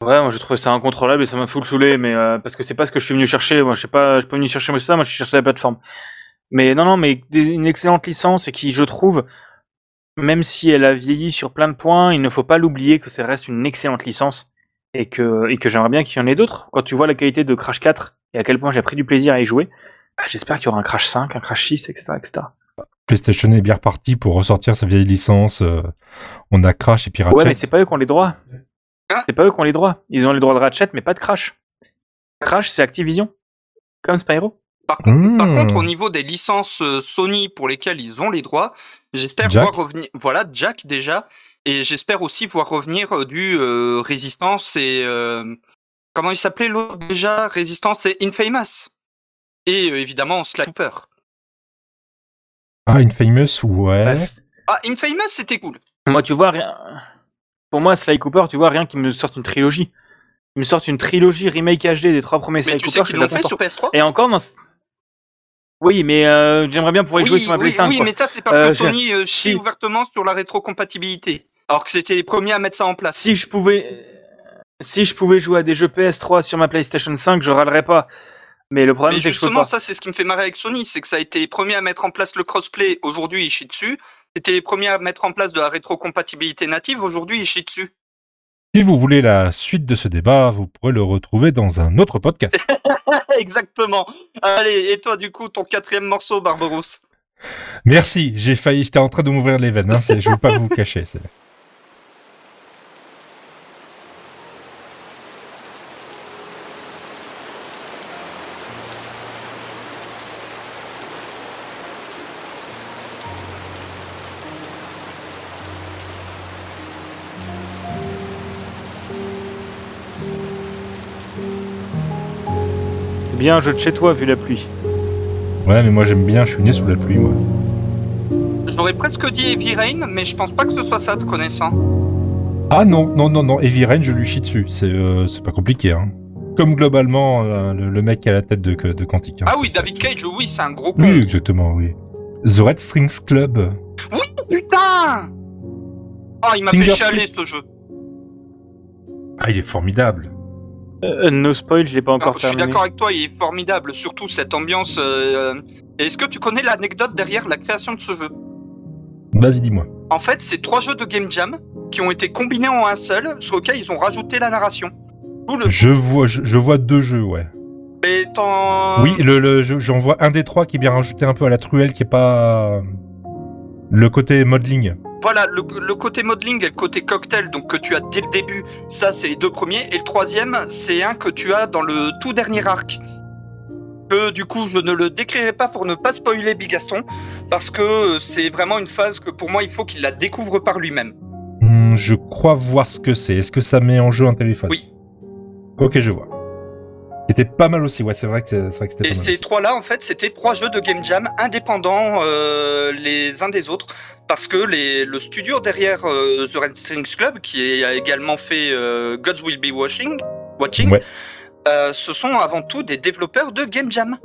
Ouais, moi j'ai trouvé ça incontrôlable et ça m'a full saoulé, mais euh, parce que c'est pas ce que je suis venu chercher. Moi, je sais pas, je suis pas venu chercher ça. Moi, je suis cherché la plateforme. Mais non, non, mais des- une excellente licence et qui, je trouve, même si elle a vieilli sur plein de points, il ne faut pas l'oublier que ça reste une excellente licence et que et que j'aimerais bien qu'il y en ait d'autres. Quand tu vois la qualité de Crash 4 et à quel point j'ai pris du plaisir à y jouer, j'espère qu'il y aura un Crash 5, un Crash 6, etc., etc. PlayStation est bien reparti pour ressortir sa vieille licence. euh, on a Crash et puis Ratchet. Ouais, mais c'est pas eux qui ont les droits. Hein C'est pas eux qui ont les droits. Ils ont les droits de Ratchet, mais pas de Crash. Crash, c'est Activision. Comme Spyro. Par contre, par contre, au niveau des licences euh, Sony pour lesquelles ils ont les droits, j'espère voir revenir. Voilà, Jack déjà, et j'espère aussi voir revenir euh, du euh, Résistance et euh, comment il s'appelait l'autre déjà Résistance et Infamous. Et euh, évidemment Sly Cooper. Ah, Infamous, ouais. Bah, Ah, Infamous, c'était cool. moi, tu vois, rien. Pour moi, Sly Cooper, tu vois, rien qui me sorte une trilogie. Ils me sortent une trilogie remake HD des trois premiers Mais Sly tu Cooper. sais qu'ils l'ont fait sur PS3 Et encore dans. Oui, mais euh, j'aimerais bien pouvoir y Oui, jouer sur ma oui, Play 5. oui, quoi. mais ça c'est parce Euh, que Sony euh, chie si. ouvertement sur la rétrocompatibilité. Alors que c'était les premiers à mettre ça en place. Si je pouvais. Si je pouvais jouer à des jeux PS3 sur ma PlayStation 5, je râlerais pas. Mais le problème, c'est justement, ça, c'est ce qui me fait marrer avec Sony, c'est que ça a été les premiers à mettre en place le crossplay. Aujourd'hui, dessus. C'était les premiers à mettre en place de la rétrocompatibilité native. Aujourd'hui, dessus. Si vous voulez la suite de ce débat, vous pourrez le retrouver dans un autre podcast. Exactement. Allez, et toi, du coup, ton quatrième morceau, Barbarousse? Merci, j'ai failli, j'étais en train de m'ouvrir les veines, hein, je ne veux pas vous cacher. Bien un jeu de chez toi, vu la pluie. Ouais, mais moi j'aime bien, je suis né sous la pluie, moi. J'aurais presque dit Heavy Rain, mais je pense pas que ce soit ça, te connaissant. Ah non, non, non, non, Heavy Rain, je lui chie dessus, c'est euh, c'est pas compliqué. Hein. Comme globalement, euh, le, le mec à la tête de, de Quantic. hein, Ah oui, David Cage, oui, c'est un gros con. Oui, exactement, oui. The Red Strings Club. Putain Oh, il m'a fait chialer ce jeu. Ah, il est formidable. Euh, no spoil, je l'ai pas encore Alors, je suis d'accord avec toi, il est formidable, surtout cette ambiance. euh, Est-ce que tu connais l'anecdote derrière la création de ce jeu? Vas-y, dis-moi. En fait, c'est trois jeux de Game Jam qui ont été combinés en un seul, sur lequel ils ont rajouté la narration. Le... Je vois, je, je vois deux jeux, ouais. Mais t'en- Oui, le, le, je- j'en vois un des trois qui est bien rajouté un peu à la truelle, qui est pas euh, le côté modeling. Voilà, le, le côté modeling et le côté cocktail, donc que tu as dès le début, ça c'est les deux premiers. Et le troisième, c'est un que tu as dans le tout dernier arc. Que du coup, je ne le décrirai pas pour ne pas spoiler Bigaston, parce que c'est vraiment une phase que pour moi, il faut qu'il la découvre par lui-même. Hmm, je crois voir ce que c'est. Est-ce que ça met en jeu un téléphone? Oui. Ok, je vois. C'était pas mal aussi, ouais, c'est vrai que c'est c'est vrai que c'était Et pas mal. ces trois-là, en fait, c'était trois jeux de Game Jam indépendants euh, les uns des autres, parce que les, le studio derrière euh, The Red Strings Club, qui a également fait euh, Gods Will Be Watching, watching Ouais. ce sont avant tout des développeurs de Game Jam.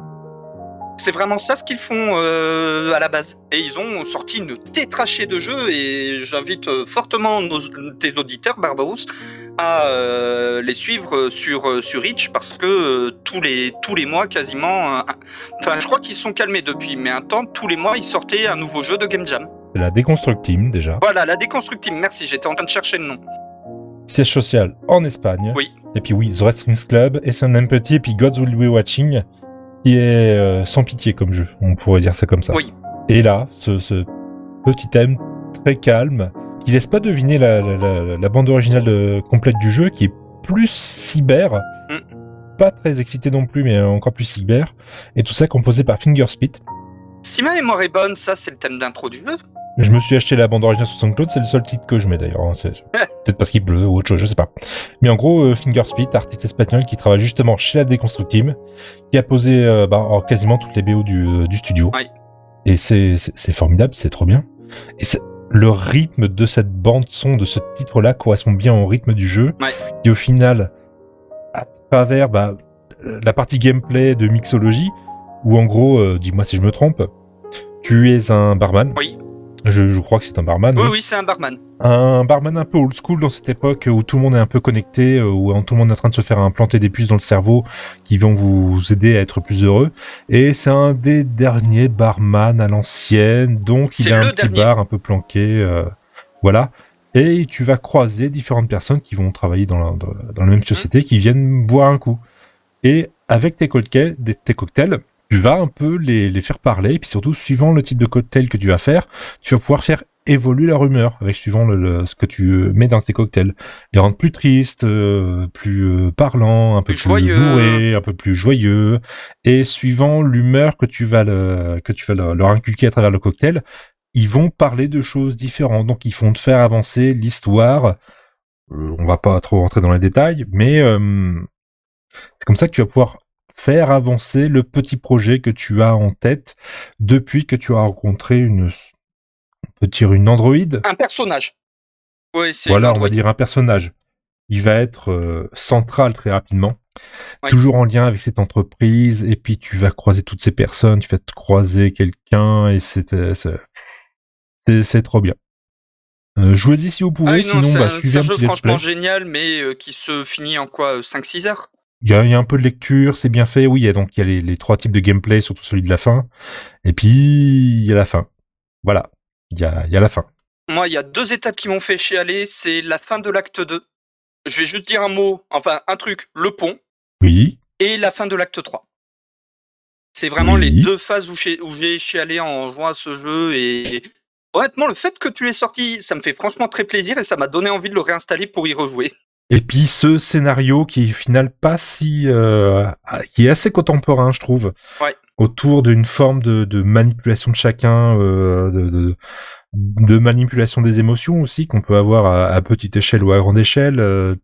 C'est vraiment ça ce qu'ils font à la base. Et ils ont sorti une tétrachée de jeux et j'invite fortement nos, tes auditeurs, Barbarousse, à euh, les suivre sur, euh, sur Itch parce que euh, tous, les, tous les mois quasiment... Enfin, je crois qu'ils se sont calmés depuis, mais un temps, tous les mois, ils sortaient un nouveau jeu de Game Jam. La Deconstruct Team, déjà. Voilà, la Déconstructive, merci, j'étais en train de chercher le nom. Siège social en Espagne. Oui. Et puis oui, The Red Strings Club, et son Empty, et puis Gods Will Be Watching, qui est euh, sans pitié comme jeu, on pourrait dire ça comme ça. Oui. Et là, ce, ce petit thème très calme, qui laisse pas deviner la, la- la- la bande originale de- complète du jeu, qui est plus cyber, Mm. pas très excité non plus, mais encore plus cyber, et tout ça composé par Fingerspit. Si ma mémoire est bonne, ça c'est le thème d'intro du jeu. Je me suis acheté la bande originale sur SoundCloud, c'est le seul titre que je mets d'ailleurs. hein, Peut-être parce qu'il pleut ou autre chose, je sais pas. Mais en gros, euh, Fingerspit, artiste espagnol qui travaille justement chez la Deconstruct Team, qui a posé euh, bah, en quasiment toutes les BO du, euh, du studio. Ouais. Et c'est formidable, c'est trop bien. Et le rythme de cette bande son, de ce titre-là, correspond bien au rythme du jeu, Ouais. qui au final, à travers bah, la partie gameplay de mixologie, où en gros, euh, dis-moi si je me trompe, tu es un barman. Oui. Je, je crois que c'est un barman. Oui, oui. oui, c'est un barman. Un barman un peu old school dans cette époque où tout le monde est un peu connecté, euh, où tout le monde est en train de se faire implanter des puces dans le cerveau qui vont vous aider à être plus heureux. Et c'est un des derniers barman à l'ancienne, donc il a un petit dernier. bar un peu planqué, euh, voilà. Et tu vas croiser différentes personnes qui vont travailler dans la, dans, dans la même société, qui viennent boire un coup. Et avec tes cocktails, tes cocktails, tu vas un peu les, les faire parler, et puis surtout, suivant le type de cocktail que tu vas faire, tu vas pouvoir faire évoluer leur humeur avec suivant le, le- ce que tu euh, mets dans tes cocktails. Les rendre plus tristes, euh, plus euh, parlants, un peu Plus plus bourrés, un peu plus joyeux. Et suivant l'humeur que tu vas le, que tu vas leur, leur inculquer à travers le cocktail, ils vont parler de choses différentes. Donc ils vont te faire avancer l'histoire. Euh, on va pas trop rentrer dans les détails, mais euh, c'est comme ça que tu vas pouvoir faire avancer le petit projet que tu as en tête depuis que tu as rencontré une, on peut dire une androïde. Un personnage. Oui, c'est Voilà, on va dire un personnage. Il va être euh, central très rapidement. Ouais. Toujours en lien avec cette entreprise, et puis tu vas croiser toutes ces personnes, tu vas te croiser quelqu'un, et c'est euh, c'est- trop bien. Euh, Jouez-y si vous pouvez, Ah oui, non, sinon c'est bah, un, suivez un un jeu franchement génial, mais euh, qui se finit en quoi 5-6 heures? Il y, a, il y a un peu de lecture, c'est bien fait. Oui, il y a donc il y a les, les trois types de gameplay, surtout celui de la fin. Et puis il y a la fin. Voilà, il y a, il y a la fin. Moi, il y a deux étapes qui m'ont fait chialer. C'est la fin de l'acte 2. Je vais juste dire un mot, enfin un truc, le pont, Oui, et la fin de l'acte 3. C'est vraiment Oui. les deux phases où j'ai où j'ai chialé en jouant à ce jeu et honnêtement le fait que tu l'aies sorti, ça me fait franchement très plaisir et ça m'a donné envie de le réinstaller pour y rejouer. Et puis ce scénario qui est final pas si, euh, qui est assez contemporain, je trouve, Ouais. autour d'une forme de, de manipulation de chacun, euh, de, de, de manipulation des émotions aussi qu'on peut avoir à, à petite échelle ou à grande échelle. Euh,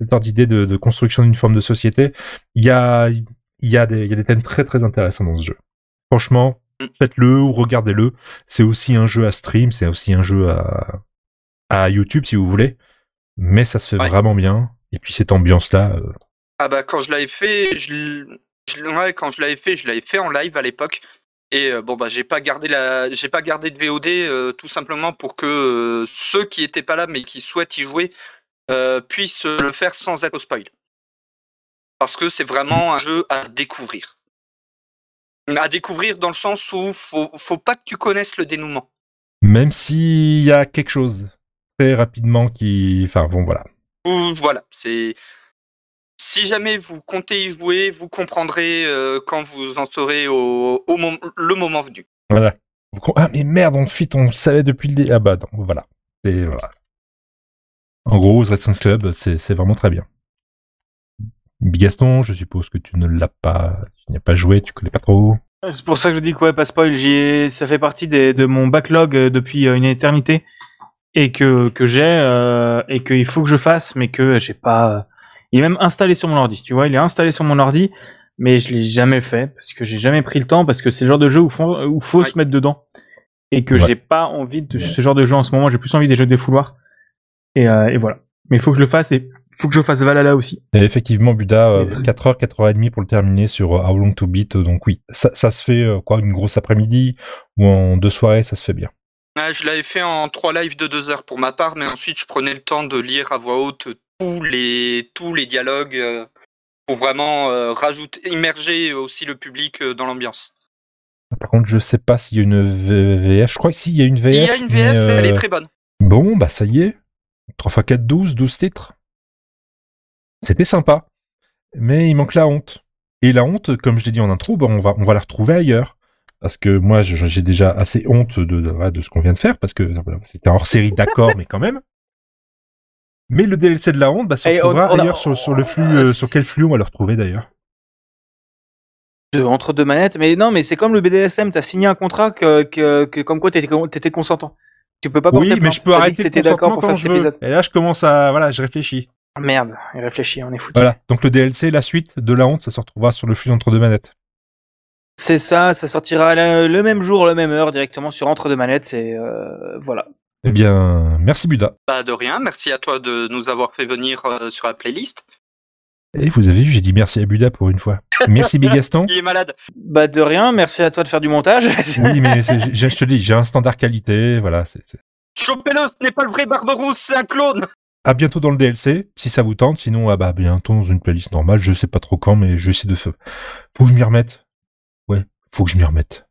cette sorte d'idée de, de construction d'une forme de société. Il y a, il y a des, il y a des thèmes très très intéressants dans ce jeu. Franchement, Mm. faites-le ou regardez-le. C'est aussi un jeu à stream, c'est aussi un jeu à, à YouTube si vous voulez mais ça se fait Ouais. vraiment bien. Et puis cette ambiance-là, euh, Ah bah quand je l'avais fait, je, l- je l- ouais, quand je l'avais fait, je l'avais fait en live à l'époque. Et euh, bon bah j'ai pas gardé la, j'ai pas gardé de VOD euh, tout simplement pour que ceux qui étaient pas là mais qui souhaitent y jouer puissent le faire sans être au spoil. Parce que c'est vraiment un jeu à découvrir. À découvrir dans le sens où faut, faut pas que tu connaisses le dénouement. même s'il y a quelque chose très rapidement qui... Enfin bon voilà. Ou voilà, c'est si jamais vous comptez y jouer, vous comprendrez euh, quand vous en serez au, au mom- le moment venu. voilà. Ah mais merde, on fuit, on le savait depuis le début. Ah bah non, voilà. C'est... Voilà. En gros, The Resistance Club, c'est vraiment très bien. Bigaston, je suppose que tu ne l'as pas... Tu n'y as pas joué, tu connais pas trop. C'est pour ça que je dis que ouais, pas spoil. J'y ai- ça fait partie des, de mon backlog euh, depuis euh, une éternité et que que j'ai euh, et qu'il faut que je fasse, mais que j'ai pas. euh, Il est même installé sur mon ordi. Tu vois, il est installé sur mon ordi, mais je l'ai jamais fait parce que j'ai jamais pris le temps parce que c'est le genre de jeu où faut, où faut Ouais. se mettre dedans et que Ouais. j'ai pas envie de ce genre de jeu en ce moment. J'ai plus envie des jeux de fouloir et, euh, et voilà. Mais il faut que je le fasse et faut que je fasse Valhalla aussi. Et effectivement, Buda, euh, Et très- 4h, 4h30 pour le terminer sur euh, How Long to Beat. euh, Donc oui, ça, ça se fait euh, quoi, une grosse après-midi ou en deux soirées, ça se fait bien. Ah, je l'avais fait en trois lives de deux heures pour ma part, mais ensuite je prenais le temps de lire à voix haute tous les, tous les dialogues euh, pour vraiment euh, rajouter, immerger aussi le public euh, dans l'ambiance. Par contre, je sais pas s'il y a une V- VF. Je crois que si, il y a une VF. Il y a une VF, mais, elle est très bonne. Bon, bah ça y est. 3 x 4, 12, 12 titres. C'était sympa. Mais il manque la honte. Et la honte, comme je l'ai dit en intro, bah, on, va, on va la retrouver ailleurs. Parce que moi, j'ai déjà assez honte de, de, voilà, de ce qu'on vient de faire, parce que voilà, c'était hors série, d'accord, mais quand même. Mais le DLC de la honte, bah, se on- retrouvera on a- ailleurs sur, sur le flux. on- euh, sur quel flux on va le retrouver d'ailleurs entre deux manettes. Mais non, mais c'est comme le BDSM, t'as signé un contrat que, que, que comme quoi t'étais, consentant. Tu peux pas porter Oui, mais plainte, je peux arrêter le consentement pour quand faire je veux. épisode. Et là, je commence à, voilà, je réfléchis. Merde, il réfléchit, on est foutu. Voilà. Donc le DLC, la suite de la honte, ça se retrouvera sur le flux entre deux manettes. C'est ça, ça sortira le, le même jour, la même heure, directement sur entre deux manettes. Et euh, voilà. Eh bien, merci Buda. Pas de rien, merci à toi de nous avoir fait venir euh, sur la playlist. Et vous avez vu, j'ai dit merci à Buda pour une fois. Merci Bigaston. Il est malade. Bah de rien, merci à toi de faire du montage. Oui, mais je te dis, j'ai un standard qualité, voilà. Chopez-le, ce n'est pas le vrai Barberousse, c'est un clone À bientôt dans le DLC, si ça vous tente. Sinon, ah bah bientôt dans une playlist normale. Je sais pas trop quand, mais je vais essayer de. Faut que je m'y remette. Ouais, faut que je m'y remette.